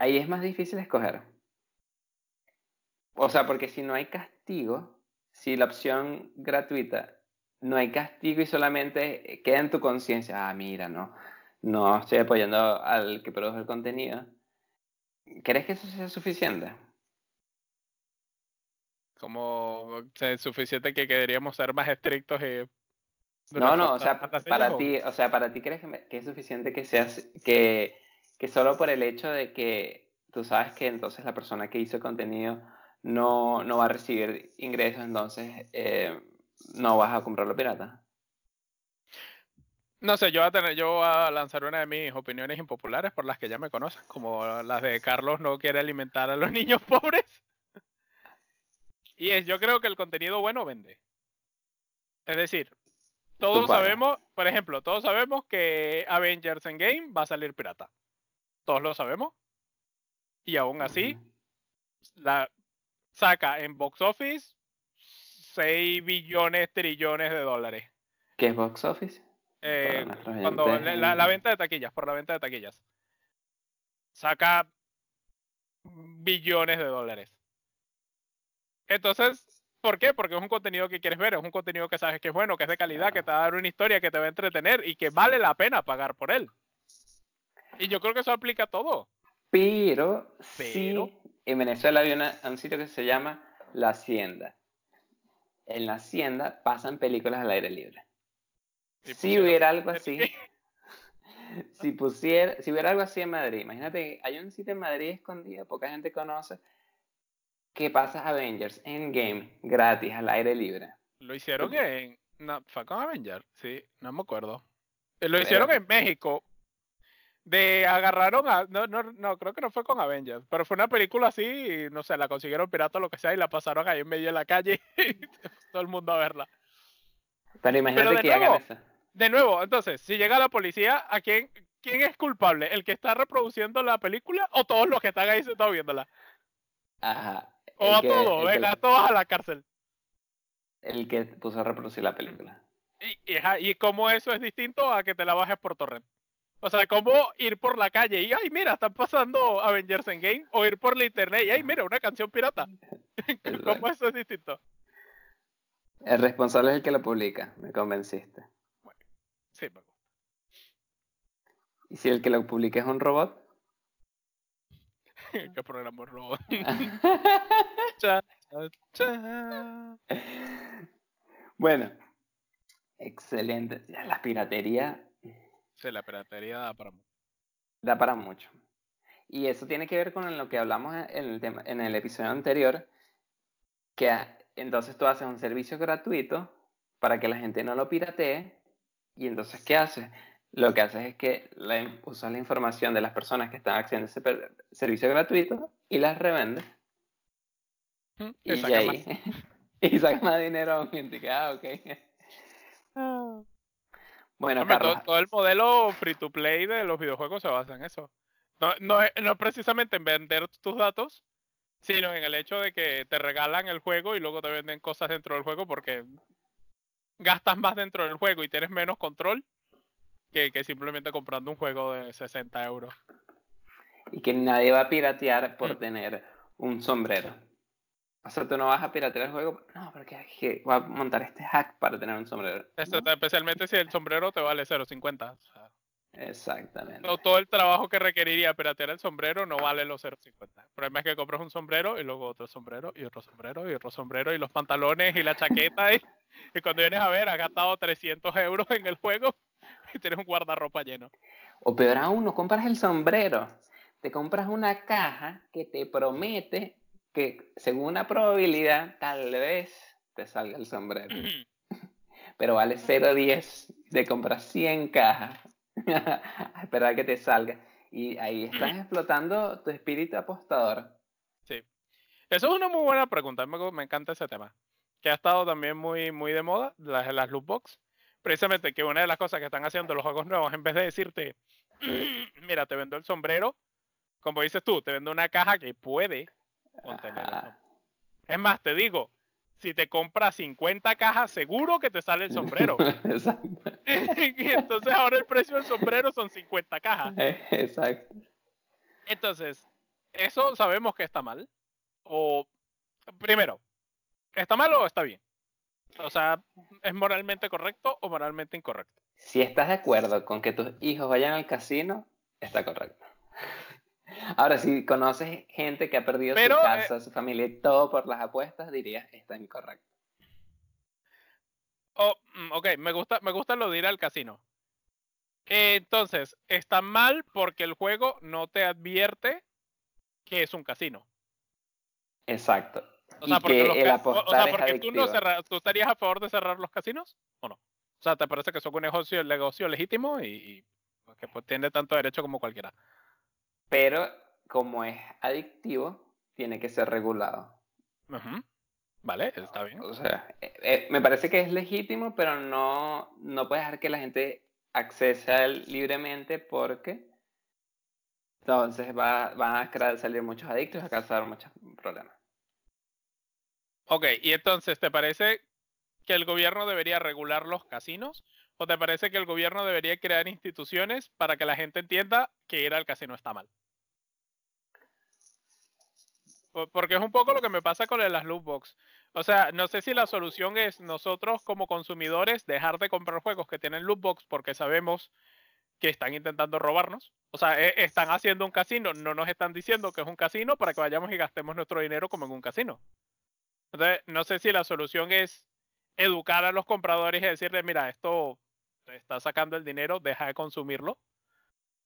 ahí es más difícil escoger. O sea, porque si no hay castigo, si la opción gratuita no hay castigo y solamente queda en tu conciencia, ah, mira, no, no estoy apoyando al que produce el contenido, ¿crees que eso sea suficiente? Como es suficiente que queríamos ser más estrictos y No, no, o sea, para ti, o sea, para ti crees que, me- que es suficiente que seas, que, que solo por el hecho de que tú sabes que entonces la persona que hizo el contenido no, no va a recibir ingresos, entonces eh, no vas a comprarlo pirata. No sé, yo voy, a tener, yo voy a lanzar una de mis opiniones impopulares por las que ya me conocen, como las de Carlos no quiere alimentar a los niños pobres. Y es, yo creo que el contenido bueno vende. Es decir, todos sabemos, por ejemplo, todos sabemos que Avengers Endgame va a salir pirata. Todos lo sabemos. Y aún así, la saca en box office 6 billones, trillones de dólares. ¿Qué es box office? Eh, cuando la, la- la en- venta de taquillas, por la venta de taquillas. Saca billones de dólares. Entonces, ¿Por qué? Porque es un contenido que quieres ver, es un contenido que sabes que es bueno, que es de calidad, que te va a dar una historia, que te va a entretener y que vale la pena pagar por él. Y yo creo que eso aplica a todo. Pero, Pero. sí, en Venezuela hay una- un sitio que se llama La Hacienda. En La Hacienda pasan películas al aire libre. Si hubiera algo así, si pusiera, si hubiera algo así en Madrid, imagínate que hay un sitio en Madrid escondido, poca gente conoce, que pasa Avengers Endgame gratis al aire libre. Lo hicieron en. No, fue con Avenger, sí, no me acuerdo. Eh, Lo hicieron en México. De agarraron a. No, no, no, creo que no fue con Avengers, pero fue una película así, y, no sé, la consiguieron pirata o lo que sea y la pasaron ahí en medio de la calle y todo el mundo a verla. Pero imagínate de que hagan nuevo, eso. De nuevo, entonces, si llega la policía, ¿a quién, quién es culpable? ¿El que está reproduciendo la película o todos los que están ahí sentados viéndola? Ajá. O a que- todos, que- venga, a todos a la cárcel. El que puso a reproducir la película. Y, y, ajá, y cómo eso es distinto a que te la bajes por torrent. O sea, cómo ir por la calle y, ay, mira, están pasando Avengers Endgame, o ir por la internet y, ay, mira, una canción pirata. ¿Cómo eso es distinto? El responsable es el que lo publica, me convenciste. Sí, me gusta. ¿Y si el que lo publica es un robot? ¿Qué programa robot? Cha, cha, cha. bueno, excelente. La piratería Sí, la piratería da para mucho. da para mucho. Y eso tiene que ver con lo que hablamos en el, tema, en el episodio anterior, que a- entonces tú haces un servicio gratuito para que la gente no lo piratee, y entonces ¿qué haces? Lo que haces es que la- usas la información de las personas que están accediendo a ese per- servicio gratuito y las revendes. Mm, Y, te saca ahí, más. y sacas más dinero gente que, ah, ok. Bueno, Hombre, todo, el modelo free to play de los videojuegos se basa en eso. No, no, es, no es precisamente en vender tus datos, sino en el hecho de que te regalan el juego y luego te venden cosas dentro del juego porque gastas más dentro del juego y tienes menos control que, que simplemente comprando un juego de 60 euros. y que nadie va a piratear por Mm. tener un sombrero. O sea, tú no vas a piratear el juego, no, porque que voy a montar este hack para tener un sombrero. Esto, No, Especialmente si el sombrero te vale 0.50. O sea, Exactamente. todo, todo el trabajo que requeriría piratear el sombrero no vale los 0.50. El problema es que compras un sombrero y luego otro sombrero y otro sombrero y otro sombrero y los pantalones y la chaqueta y, y cuando vienes a ver has gastado 300 euros en el juego y tienes un guardarropa lleno. O peor aún, no compras el sombrero. Te compras una caja que te promete que según una probabilidad tal vez te salga el sombrero. Pero vale 0.10. Te compras 100 cajas a esperar que te salga. Y ahí estás explotando tu espíritu apostador. Sí. Eso es una muy buena pregunta. Me, encanta ese tema. Que ha estado también muy, muy de moda, las, las loot box. Precisamente que una de las cosas que están haciendo los juegos nuevos, en vez de decirte, mira, te vendo el sombrero, como dices tú, te vendo una caja que puede contener sombrero. Es más, te digo, si te compras 50 cajas, seguro que te sale el sombrero. Exacto. y entonces ahora el precio del sombrero son 50 cajas. Exacto. Entonces, ¿eso sabemos que está mal? O, primero, ¿está mal o está bien? O sea, ¿es moralmente correcto o moralmente incorrecto? Si estás de acuerdo con que tus hijos vayan al casino, está correcto. Ahora, si conoces gente que ha perdido Pero, su eh, casa, su familia y todo por las apuestas, dirías, está incorrecto. Oh, mm, ok, me gusta, me gusta lo de ir al casino. Eh, Entonces, está mal porque el juego no te advierte que es un casino. Exacto. O sea, y porque, que los el o- sea, es porque tú, no adictivo. cerra- tú estarías a favor de cerrar los casinos o no. O sea, ¿te parece que son un negocio, negocio legítimo y, y que pues, tiene tanto derecho como cualquiera? Pero como es adictivo, tiene que ser regulado. Vale, está bien. O sea, eh, eh, me parece que es legítimo, pero no, no puedes dejar que la gente accese a él libremente porque entonces va, van a salir muchos adictos y a causar muchos problemas. Ok, y entonces, ¿te parece que el gobierno debería regular los casinos? ¿O te parece que el gobierno debería crear instituciones para que la gente entienda que ir al casino está mal? Porque es un poco lo que me pasa con las loot box. O sea, no sé si la solución es nosotros como consumidores dejar de comprar juegos que tienen loot box porque sabemos que están intentando robarnos. O sea, e, están haciendo un casino, no nos están diciendo que es un casino para que vayamos y gastemos nuestro dinero como en un casino. Entonces, no sé si la solución es educar a los compradores y decirles, mira, esto está sacando el dinero, deja de consumirlo.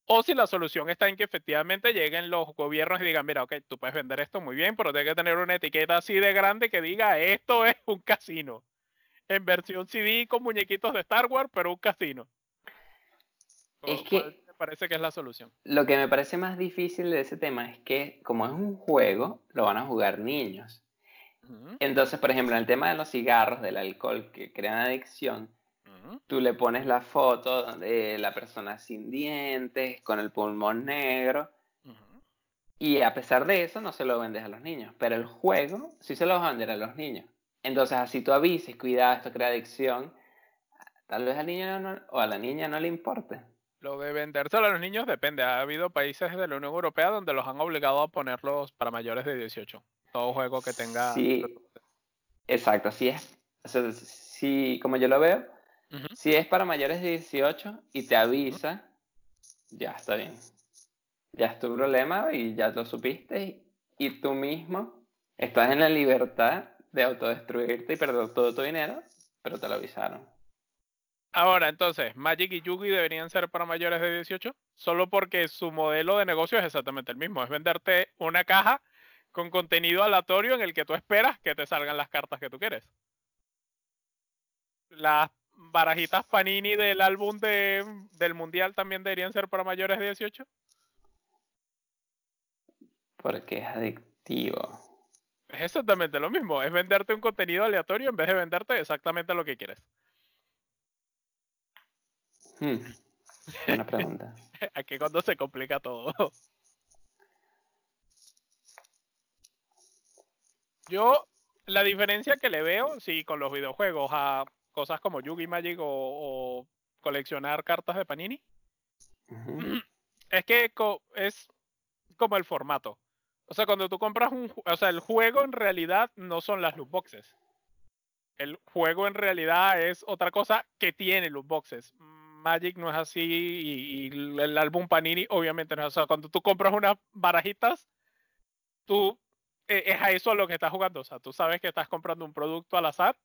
O si la solución está en que efectivamente lleguen los gobiernos y digan, mira, ok, tú puedes vender esto muy bien, pero tiene que tener una etiqueta así de grande que diga, esto es un casino. En versión CD con muñequitos de Star Wars, pero un casino. Es que me parece que es la solución. Lo que me parece más difícil de ese tema es que como es un juego, lo van a jugar niños. Entonces, por ejemplo, en el tema de los cigarros, del alcohol que crean adicción, tú le pones la foto de la persona sin dientes, con el pulmón negro, y a pesar de eso no se lo vendes a los niños, pero el juego sí se lo va a vender a los niños. Entonces, así tú avises, cuidado, esto crea adicción, tal vez al niño o a la niña no le importe. Lo de vendérselo a los niños depende. Ha habido países de la Unión Europea donde los han obligado a ponerlos para mayores de 18 todo juego que tenga. Sí, exacto, así es. si, como yo lo veo, si es para mayores de 18 y te avisa, ya está bien. Ya es tu problema y ya lo supiste y, tú mismo estás en la libertad de autodestruirte y perder todo tu dinero, pero te lo avisaron. Ahora, entonces, Magic y Yugi deberían ser para mayores de 18, solo porque su modelo de negocio es exactamente el mismo, es venderte una caja con contenido aleatorio en el que tú esperas que te salgan las cartas que tú quieres. Las barajitas Panini del álbum de, del Mundial también deberían ser para mayores de 18. Porque es adictivo. Es exactamente lo mismo, es venderte un contenido aleatorio en vez de venderte exactamente lo que quieres. Hmm. Buena pregunta. Aquí cuando se complica todo. Yo, la diferencia que le veo, sí, con los videojuegos a cosas como Yugi Magic o, coleccionar cartas de Panini, es que es como el formato. O sea, cuando tú compras un... O sea, el juego en realidad no son las loot boxes. El juego en realidad es otra cosa que tiene loot boxes. Magic no es así y, y el álbum Panini obviamente no es. O sea, cuando tú compras unas barajitas, tú e, es a eso a lo que estás jugando. O sea, tú sabes que estás comprando un producto al azar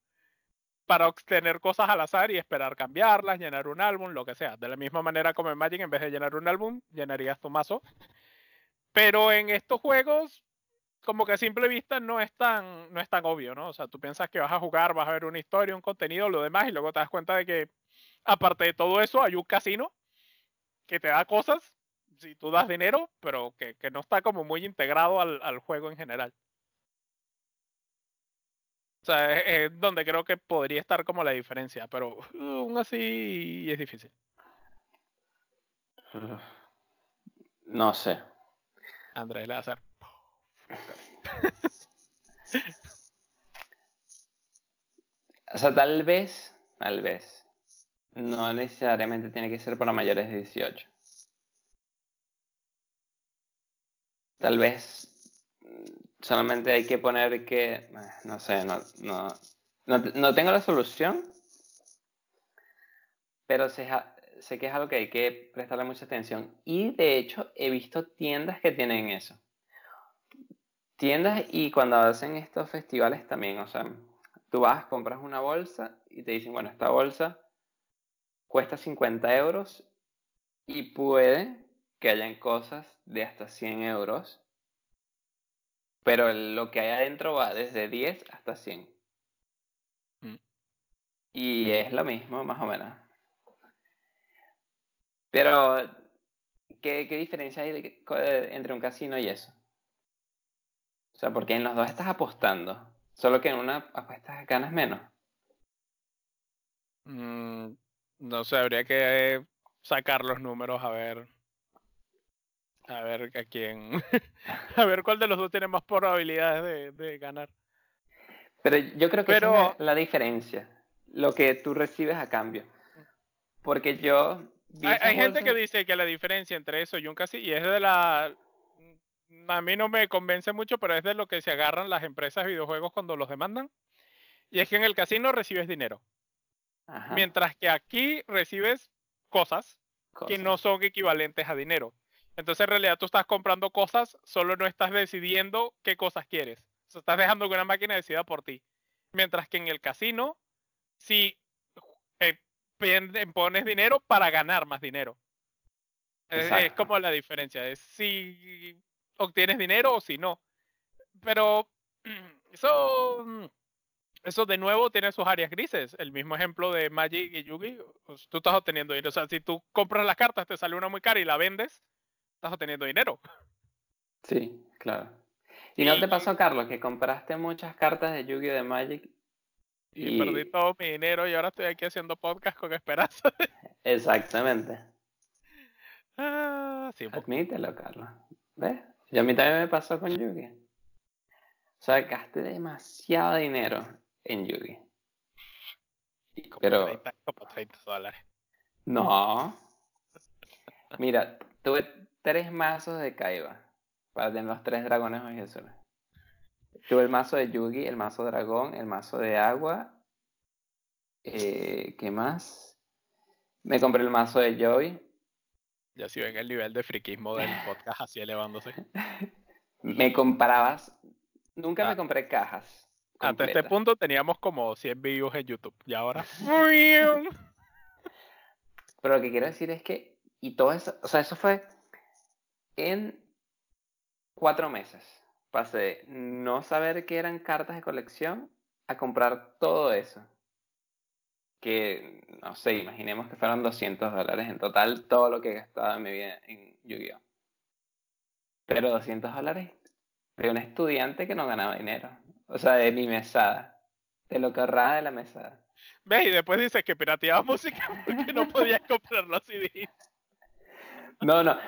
para obtener cosas al azar y esperar cambiarlas, llenar un álbum, lo que sea. De la misma manera como en Magic, en vez de llenar un álbum, llenarías tu mazo. Pero en estos juegos, como que a simple vista no es tan, no es tan obvio, ¿no? O sea, tú piensas que vas a jugar, vas a ver una historia, un contenido, lo demás, y luego te das cuenta de que, aparte de todo eso, hay un casino que te da cosas si tú das dinero, pero que, no está como muy integrado al, juego en general. O sea, es, donde creo que podría estar como la diferencia, pero aún así es difícil. No sé. Andrés hacer. o sea, tal vez, tal vez. No necesariamente tiene que ser para mayores de 18. Tal vez solamente hay que poner que, eh, no sé, no, no, no, tengo la solución, pero sé, sé, que es algo que hay que prestarle mucha atención. Y de hecho he visto tiendas que tienen eso. Tiendas y cuando hacen estos festivales también, o sea, tú vas, compras una bolsa y te dicen, bueno, esta bolsa cuesta 50 euros y puede que hayan cosas de hasta 100 euros, pero lo que hay adentro va desde 10 hasta 100. Mm. Y es lo mismo, más o menos. Pero, ¿qué, qué diferencia hay entre un casino y eso? O sea, porque en los dos estás apostando, solo que en una apuestas ganas menos. Mm, no sé, habría que sacar los números a ver a ver a quién. a ver cuál de los dos tiene más probabilidades de, ganar. Pero yo creo que Pero... es la diferencia. Lo que tú recibes a cambio. Porque yo. Hay, gente que dice que la diferencia entre eso y un casino. Y es de la. a mí no me convence mucho, pero es de lo que se agarran las empresas de videojuegos cuando los demandan. Y es que en el casino recibes dinero. Ajá, Mientras que aquí recibes cosas que no son equivalentes a dinero. Entonces en realidad tú estás comprando cosas, solo no estás decidiendo qué cosas quieres. O sea, estás dejando que una máquina decida por ti. Mientras que en el casino, si eh, pones dinero para ganar más dinero. Es, como la diferencia, es si obtienes dinero o si no. Pero eso, eso de nuevo tiene sus áreas grises. El mismo ejemplo de Magic y Yugi, pues, tú estás obteniendo dinero. O sea, si tú compras las cartas, te sale una muy cara y la vendes, estás obteniendo dinero. Sí, claro. ¿Y no te pasó, Carlos, que compraste muchas cartas de Yu-Gi-Oh! de Magic? Y, Y- perdí todo mi dinero y ahora estoy aquí haciendo podcast con esperanza. Exactamente. Ah, sí, poco. Admítelo, Carlos. ¿Ves? Y a mí también me pasó con Yugi. O sea, gasté demasiado dinero en Yugi. como, Pero 30, como 30 dólares. no. Mira, tuve tres mazos de Kaiba para tener los tres dragones Ojiazules. Tuve el mazo de Yugi, el mazo dragón, el mazo de agua. Eh, ¿Qué más? Me compré el mazo de Joy. Ya si ven el nivel de friquismo del podcast así elevándose. Me comprabas. Nunca Ah. me compré cajas. Hasta este punto teníamos como 100 views en YouTube. Y ahora. Pero lo que quiero decir es que, y todo eso, o sea, eso fue en cuatro meses. Pasé de no saber que eran cartas de colección a comprar todo eso. Que, no sé, imaginemos que fueron 200 dólares en total todo lo que he gastado en mi vida en Yu-Gi-Oh! Pero 200 dólares de un estudiante que no ganaba dinero. O sea, de mi mesada. De lo que ahorraba de la mesada. ¿Ves? Y después dices que pirateaba música porque no podías comprar los CDs. No, no.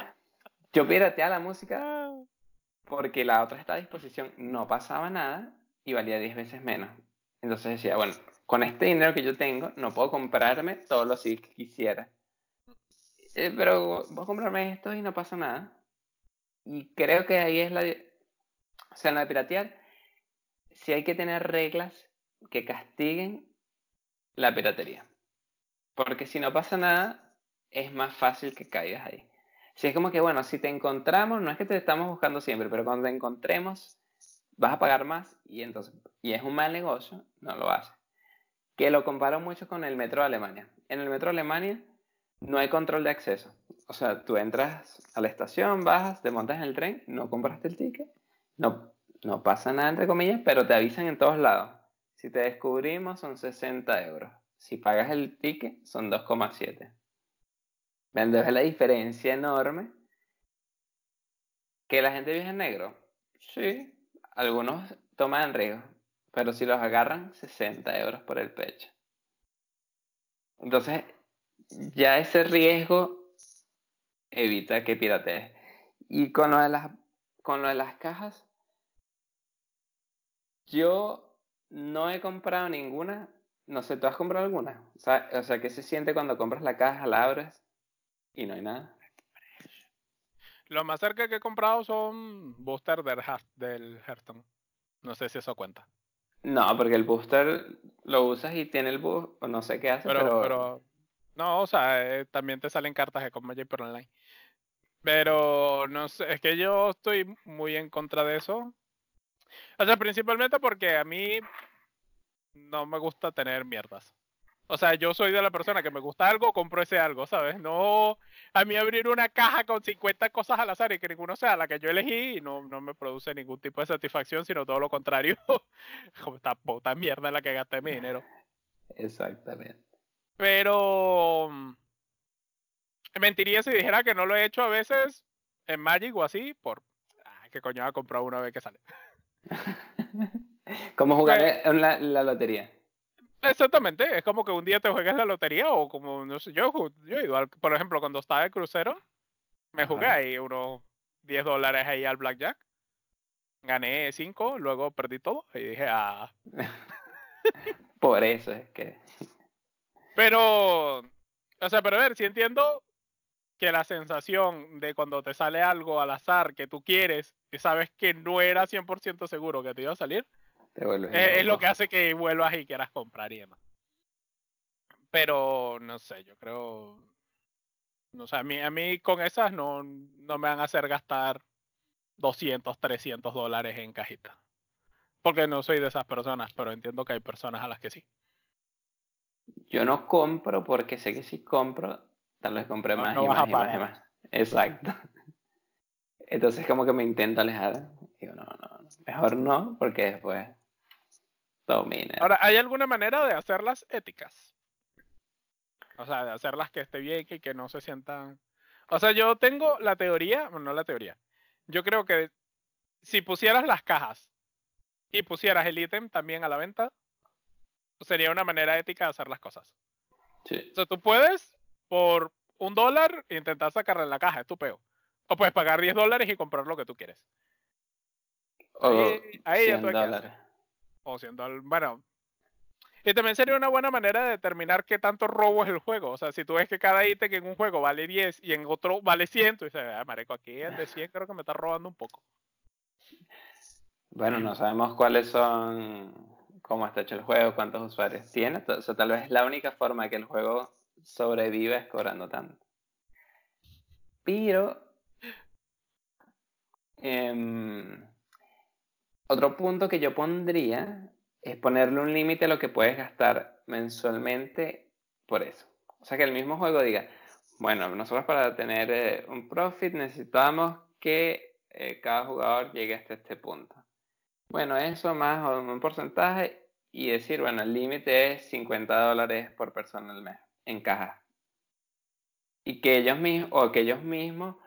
Yo pirateaba la música Ah, porque la otra está a disposición, no pasaba nada y valía 10 veces menos. Entonces decía, bueno, con este dinero que yo tengo, no puedo comprarme todos los CDs que quisiera. Eh, pero voy a comprarme esto y no pasa nada. Y creo que ahí es la... O sea, en la de piratear, sí hay que tener reglas que castiguen la piratería. Porque si no pasa nada, es más fácil que caigas ahí. Si es como que, bueno, si te encontramos, no es que te estamos buscando siempre, pero cuando te encontremos, vas a pagar más y entonces, y es un mal negocio, no lo haces. Que lo comparo mucho con el metro de Alemania. En el metro de Alemania no hay control de acceso. O sea, tú entras a la estación, bajas, te montas en el tren, no compraste el ticket, no, no pasa nada entre comillas, pero te avisan en todos lados. Si te descubrimos son 60 euros. Si pagas el ticket son 2,7. Entonces la diferencia enorme. ¿Que la gente viaja en negro? Sí, algunos toman riesgo, pero si los agarran, 60 euros por el pecho. Entonces, ya ese riesgo evita que piratees. Y con lo de las, con lo de las cajas, yo no he comprado ninguna. No sé, ¿tú has comprado alguna? O sea, o sea, ¿qué se siente cuando compras la caja, la abres y no hay nada? Lo más cerca que he comprado son booster del, del Hearthstone. No sé si eso cuenta. No, porque el booster lo usas y tiene el boost, o no sé qué hace, Pero, pero, pero, no, o sea, eh, también te salen cartas de Magic por online. Pero no sé, es que yo estoy muy en contra de eso. O sea, principalmente porque a mí no me gusta tener mierdas. O sea, yo soy de la persona que me gusta algo, compro ese algo, ¿sabes? No, a mí abrir una caja con 50 cosas al azar y que ninguno sea la que yo elegí no, no me produce ningún tipo de satisfacción, sino todo lo contrario. Como esta puta mierda en la que gasté mi dinero. exactamente. Pero mm, mentiría si dijera que no lo he hecho a veces en Magic o así, por ah, que coño va a comprar una vez que sale. Como jugar en la, la lotería. Exactamente, es como que un día te juegues la lotería o como, no sé, yo, yo he ido al- por ejemplo, cuando estaba de crucero, me jugué Ajá. ahí unos 10 dólares ahí al blackjack. Gané 5, luego perdí todo y dije, ah. Por eso es que. Pero, o sea, pero a ver, si entiendo que la sensación de cuando te sale algo al azar que tú quieres y sabes que no era 100% seguro que te iba a salir, eh, es, lo que hace que vuelvas y quieras comprar y demás. Pero no sé, yo creo. No sé, a mí, a mí con esas no, no me van a hacer gastar 200, 300 dólares en cajita. Porque no soy de esas personas, pero entiendo que hay personas a las que sí. Yo no compro porque sé que si compro, tal vez compré más, y, más y más y más Exacto. Entonces como que me intento alejar. Digo, no, no, mejor no, porque después domina. Ahora, ¿hay alguna manera de hacerlas éticas? O sea, de hacerlas que esté bien y que no se sientan... O sea, yo tengo la teoría, bueno, no la teoría. Yo creo que si pusieras las cajas y pusieras el ítem también a la venta, sería una manera ética de hacer las cosas. Sí. O sea, tú puedes por un dólar intentar sacarle la caja, es tu peo. O puedes pagar 10 dólares y comprar lo que tú quieres. O ahí, 100 dólares. O 100 dólares. Bueno. Y también sería una buena manera de determinar qué tanto robo es el juego. O sea, si tú ves que cada ítem en un juego vale 10 y en otro vale 100, tú dices, ah, mareco, aquí el de 100 creo que me está robando un poco. Bueno, no sabemos cuáles son, cómo está hecho el juego, cuántos usuarios tiene. O sea, tal vez la única forma que el juego sobreviva es cobrando tanto. Pero, em, otro punto que yo pondría es ponerle un límite a lo que puedes gastar mensualmente por eso. O sea, que el mismo juego diga, bueno, nosotros para tener eh, un profit necesitamos que eh, cada jugador llegue hasta este punto. Bueno, eso más un porcentaje y decir, bueno, el límite es 50 dólares por persona al mes en caja. Y que ellos mismos, o que mismos,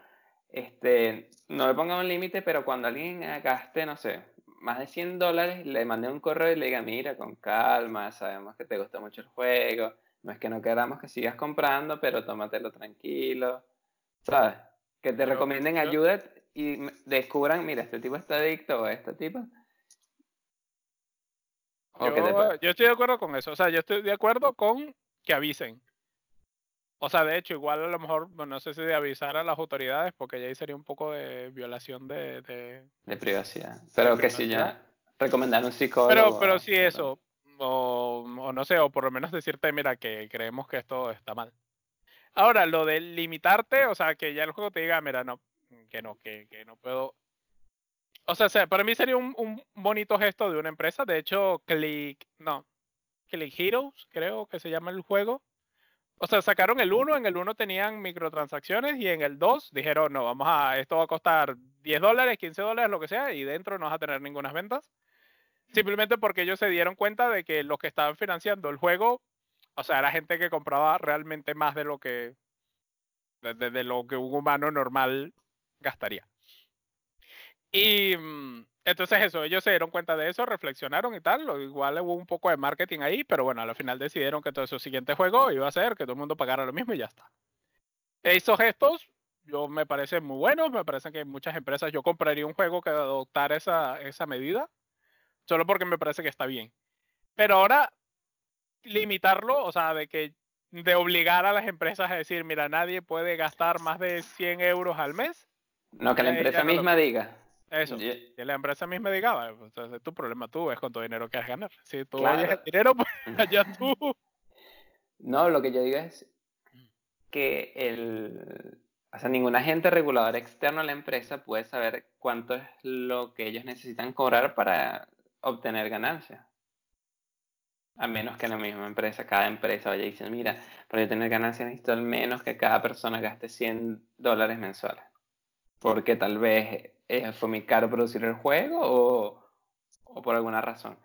este, no le pongan un límite, pero cuando alguien gaste, no sé, más de 100 dólares, le mande un correo y le diga, mira, con calma, sabemos que te gusta mucho el juego, no es que no queramos que sigas comprando, pero tómatelo tranquilo, ¿sabes? Que te recomienden ayuda y descubran, mira, este tipo está adicto o esta tipo yo, estoy de acuerdo con eso. O sea, yo estoy de acuerdo con que avisen. O sea, de hecho, igual a lo mejor, no sé si de avisar a las autoridades, porque ya ahí sería un poco de violación de... De, privacidad. Pero que si ya recomendar un psicólogo. Pero, pero sí eso. O, o, no sé, o por lo menos decirte, mira, que creemos que esto está mal. Ahora, lo de limitarte, o sea, que ya el juego te diga, mira, no, que no, que, que no puedo o sea, para mí sería un, un, bonito gesto de una empresa. De hecho, Click, no, Click Heroes, creo que se llama el juego. O sea, sacaron el 1, en el 1 tenían microtransacciones y en el 2 dijeron, no, vamos a, esto va a costar 10 dólares, 15 dólares, lo que sea, y dentro no vas a tener ninguna ventas. Simplemente porque ellos se dieron cuenta de que los que estaban financiando el juego, o sea, era gente que compraba realmente más de lo que, de lo que un humano normal gastaría. Y mm, entonces eso, ellos se dieron cuenta de eso, reflexionaron y tal, igual hubo un poco de marketing ahí, pero bueno, al final decidieron que todo su siguiente juego iba a ser que todo el mundo pagara lo mismo y ya está. Esos gestos, yo me parecen muy buenos, me parecen que muchas empresas, yo compraría un juego que adoptara esa, esa medida, solo porque me parece que está bien. Pero ahora, limitarlo, o sea, de que de obligar a las empresas a decir, mira, nadie puede gastar más de 100 euros al mes. No, que la empresa misma diga. Eso. Y la empresa misma diga, pues, es tu problema, tú es con tu dinero que vas a ganar. Si tú claro. el dinero, pues allá tú. No, lo que yo digo es que el, o sea, ningún agente regulador externo a la empresa puede saber cuánto es lo que ellos necesitan cobrar para obtener ganancias. A menos que la misma empresa, cada empresa vaya diciendo, mira, para yo tener ganancias necesito al menos que cada persona gaste 100 dólares mensuales. Porque tal vez fue muy caro producir el juego o, o, por alguna razón.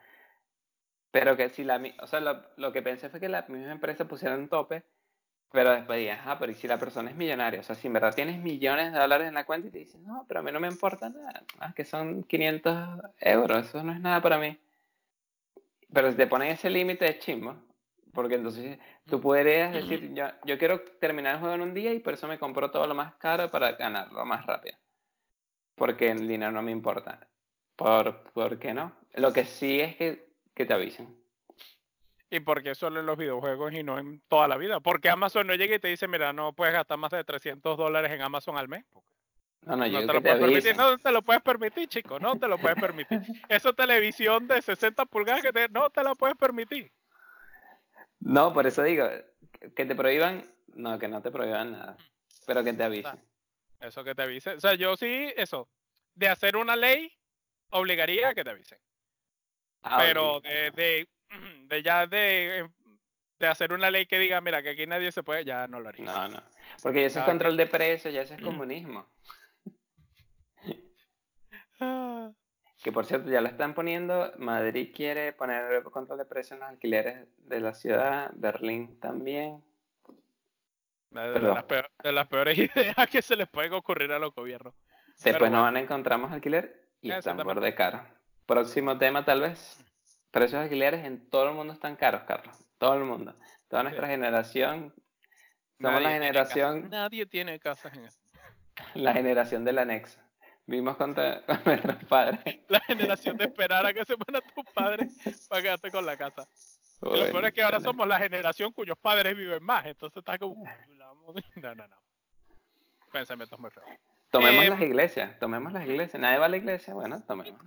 Pero que si la, o sea, lo, lo, que pensé fue que la misma empresa pusiera un tope, pero después dije, ajá, pero ¿y si la persona es millonaria? O sea, si en verdad tienes millones de dólares en la cuenta y te dices, no, pero a mí no me importa nada, más que son 500 euros, eso no es nada para mí. Pero si te ponen ese límite de chismo, porque entonces tú podrías decir, yo, yo quiero terminar el juego en un día y por eso me compro todo lo más caro para ganarlo más rápido porque el dinero no me importa. ¿Por, ¿Por qué no? Lo que sí es que, que te avisen. ¿Y por qué solo en los videojuegos y no en toda la vida? Porque Amazon no llega y te dice, mira, no puedes gastar más de 300 dólares en Amazon al mes. No, no, yo No te lo te puedes permitir, no te lo puedes permitir, chico, no te lo puedes permitir. Esa televisión de 60 pulgadas que te, no te la puedes permitir. No, por eso digo, que- que te prohíban, no, que no te prohíban nada, pero que te avisen. Eso que te avise. O sea, yo sí, eso, de hacer una ley, obligaría a que te avisen. Ah, Pero ok. de, de, de ya de, de hacer una ley que diga, mira, que aquí nadie se puede, ya no lo haría. No, no. Porque eso es Cada control de precios, ya eso es comunismo. Ah, Que por cierto, ya lo están poniendo. Madrid quiere poner control de precios en los alquileres de la ciudad. Berlín también. De, las peor- de las peores ideas que se les pueden ocurrir a los gobiernos. Después bueno. no van a encontrar más alquiler y están por de caro. Próximo tema, tal vez. Precios de alquileres en todo el mundo están caros, Carlos. Todo el mundo. Toda nuestra generación. Somos la Nadie generación. Nadie tiene casas en eso. la generación del anexo. Vimos con nuestros padres. La generación de esperar a que se mueran tus padres para quedarte con la casa. Lo peor es que ahora somos la generación cuyos padres viven más. Entonces está como. No, no, no. Pensamientos muy feos. Tomemos Eh, las iglesias, tomemos las iglesias. Nadie va a la iglesia, bueno, tomemos.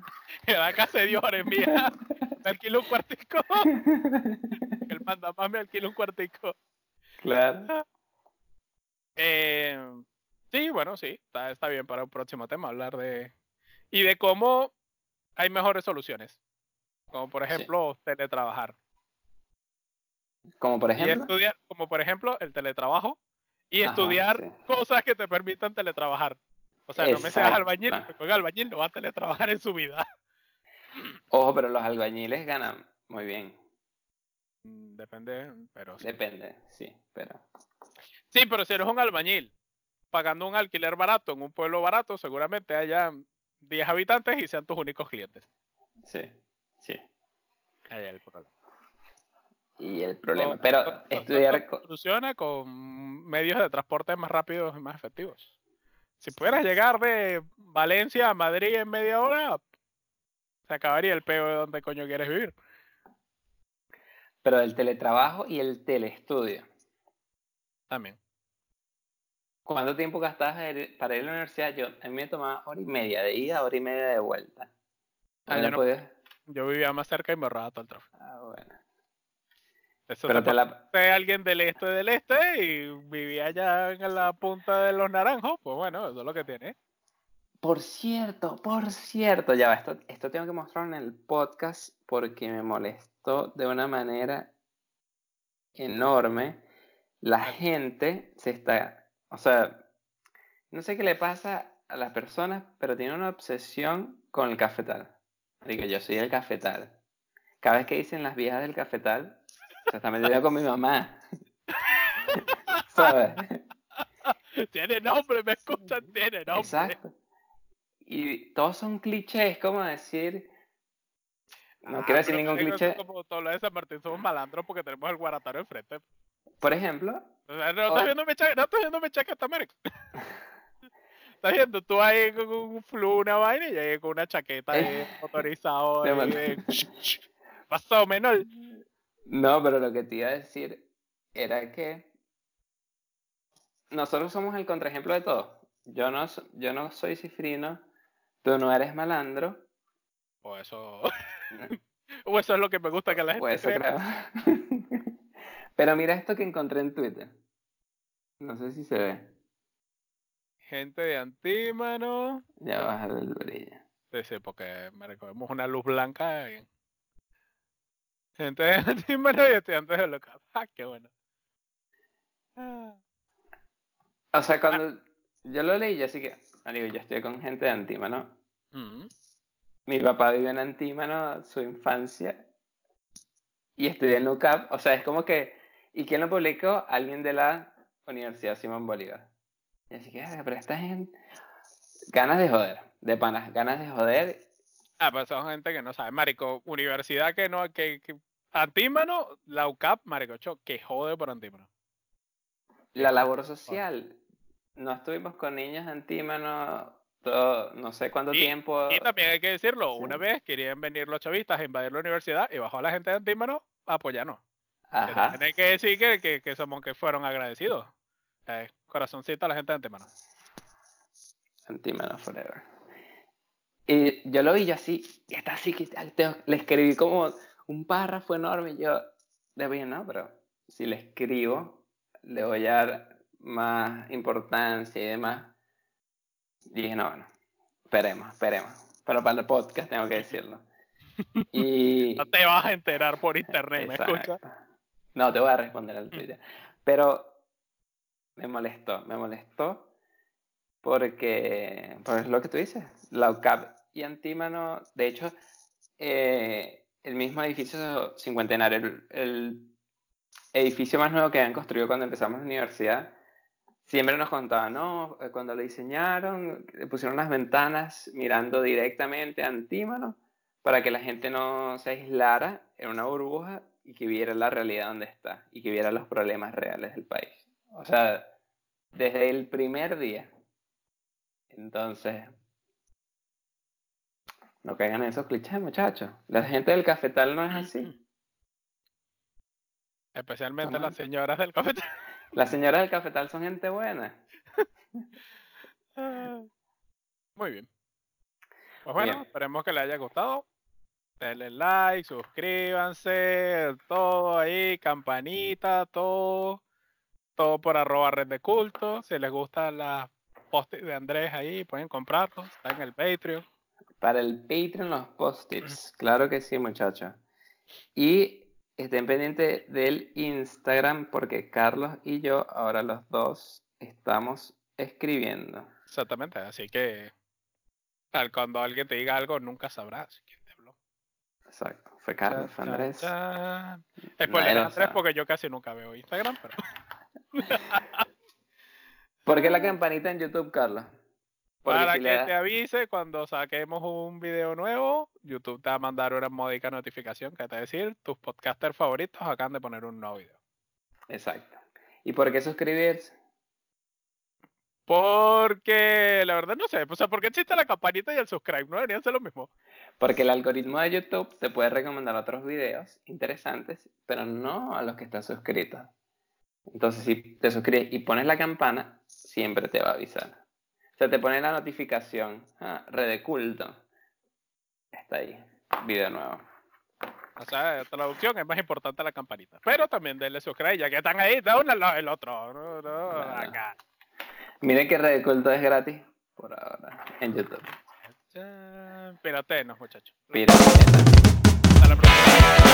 Da casa de Dios, mía. Me alquilo un cuartico. El mandamás me alquila un cuartico. Claro. Eh, sí, bueno, sí, está, está bien para un próximo tema hablar de. Y de cómo hay mejores soluciones. Como por Sí. ejemplo, teletrabajar. Como por Y ejemplo. estudiar, como por ejemplo, el teletrabajo. Y Ajá, estudiar sí. cosas que te permitan teletrabajar. O sea, no me seas albañil, porque un albañil no va a teletrabajar en su vida. Ojo, pero los albañiles ganan muy bien. Mm, Depende, pero sí. Depende, sí, pero. Sí, pero si eres un albañil pagando un alquiler barato en un pueblo barato, seguramente haya 10 habitantes y sean tus únicos clientes. Sí, sí. Ahí el problema. Y el problema. Pero estudiar. co- Soluciona con medios de transporte más rápidos y más efectivos. Si pudieras llegar de Valencia a Madrid en media hora, se acabaría el peo de donde coño quieres vivir. Pero el teletrabajo y el teleestudio. También. ¿Cuánto tiempo gastabas para ir a la universidad? Yo, a mí me tomaba hora y media de ida, hora y media de vuelta. Ah, No yo no- Yo vivía más cerca y me ahorraba todo el tráfico. Ah, bueno. Eso Pero la. alguien del este del este y vivía allá en la punta de los naranjos, pues bueno, eso es lo que tiene. Por cierto, por cierto, ya va, esto, esto tengo que mostrarlo en el podcast porque me molestó de una manera enorme. La gente se está, o sea, no sé qué le pasa a las personas, pero tiene una obsesión con el cafetal. Digo, yo soy el cafetal. Cada vez que dicen las viejas del cafetal, se está con mi mamá. ¿Sabes? Tiene nombre, me escuchan, tiene nombre. Exacto. Y todos son clichés, como decir. No Ah, quiero decir ningún cliché. Como todo lo de San Martín somos malandros porque tenemos el guaratario enfrente. Por ejemplo, O sea, no Oh. estás viendo mecha, no estás viendo mecha que está marico. Estás viendo tú ahí con un flu, una vaina y ahí con una chaqueta ahí motorizado. Te ahí de- Pasó, menor. No, pero lo que te iba a decir era que nosotros somos el contraejemplo de todo. Yo no, yo no soy cifrino, tú no eres malandro. O eso. o eso es lo que me gusta que la gente o eso creo. pero mira esto que encontré en Twitter. No sé si se ve. Gente de antímano. Ya va a bajar el brillo. Sí, sí, porque marico, vemos una luz blanca. y- Gente de antímano y estudiantes de local. Ah, qué bueno. Ah. O sea, cuando yo lo leí, yo así que, digo, yo estoy con gente de Antímano. Mm. Mi papá vive en Antímano, su infancia, y estudié en UCAP. O sea, es como que, ¿y quién lo publicó? Alguien de la Universidad Simón Bolívar. Y así que, "Ah, pero esta gente, ganas de joder, de panas, ganas de joder. Ah, pues son gente que no sabe. Marico, universidad que no, que, que Antímano, la UCAP, Marico, cho, que jode por Antímano. La labor social. No estuvimos con niños de Antímano todo, no sé cuánto Y- tiempo. Y también hay que decirlo, Sí. una vez querían venir los chavistas a invadir la universidad y bajó la gente de Antímano a apoyarnos. Ajá. Tiene que decir que, que, que somos que fueron agradecidos. Eh, corazoncito a la gente de antemano. Antimano Forever. Y yo lo vi yo así, y está así, que le escribí como un párrafo enorme. Y yo le dije, no, pero si le escribo, le voy a dar más importancia y demás. Y dije, no, bueno, esperemos, esperemos. Pero para el podcast tengo que decirlo. Y, No te vas a enterar por internet, ¿me escuchas? No, te voy a responder al Twitter. Pero me molestó, me molestó porque, pues es lo que tú dices, la UCAP y Antímano, de hecho, eh, el mismo edificio cincuentenario, el, el edificio más nuevo que han construido cuando empezamos la universidad, siempre nos contaban, no, Eh, cuando lo diseñaron, pusieron las ventanas mirando directamente a Antímano para que la gente no se aislara en una burbuja y que viera la realidad donde está y que viera los problemas reales del país. O sea, desde el primer día. Entonces, no caigan en esos clichés, muchachos. La gente del cafetal no es así. Especialmente las señoras del café. Las señoras del cafetal son gente buena. Muy bien. Pues bueno, Bien. esperemos que les haya gustado. Denle like, suscríbanse, todo ahí, campanita, todo. Todo por arroba red de culto. Si les gustan las post de Andrés ahí, pueden comprarlos. Está en el Patreon. Para el Patreon los post-its. Claro que sí, muchachos. Y estén pendientes del Instagram porque Carlos y yo, ahora los dos, estamos escribiendo. Exactamente. Así que al- cuando alguien te diga algo, nunca sabrás quién te habló. Exacto. Fue Carlos, fue Andrés. Spoiler lo Andrés porque yo casi nunca veo Instagram, pero ¿Por qué la campanita en YouTube, Carlos? Porque para si que te avise cuando saquemos un video nuevo, YouTube te va a mandar una módica notificación que te va a decir tus podcasters favoritos acaban de poner un nuevo video. Exacto. ¿Y por qué suscribirse? Porque la verdad no sé, o sea, ¿por qué existe la campanita y el subscribe? ¿No deberían ser lo mismo? Porque el algoritmo de YouTube te puede recomendar otros videos interesantes, pero no a los que estás suscrito. Entonces, si te suscribes y pones la campana, siempre te va a avisar. O sea, te pone la notificación. Ah, red de culto. Está ahí. Video nuevo. O sea, traducción es más importante la campanita. Pero también denle subscribe, ya que están ahí, de uno al lado del otro. No, no, Claro. acá. Miren que red de culto es gratis por ahora en YouTube. Piratenos, muchachos. Pirata. Hasta la próxima.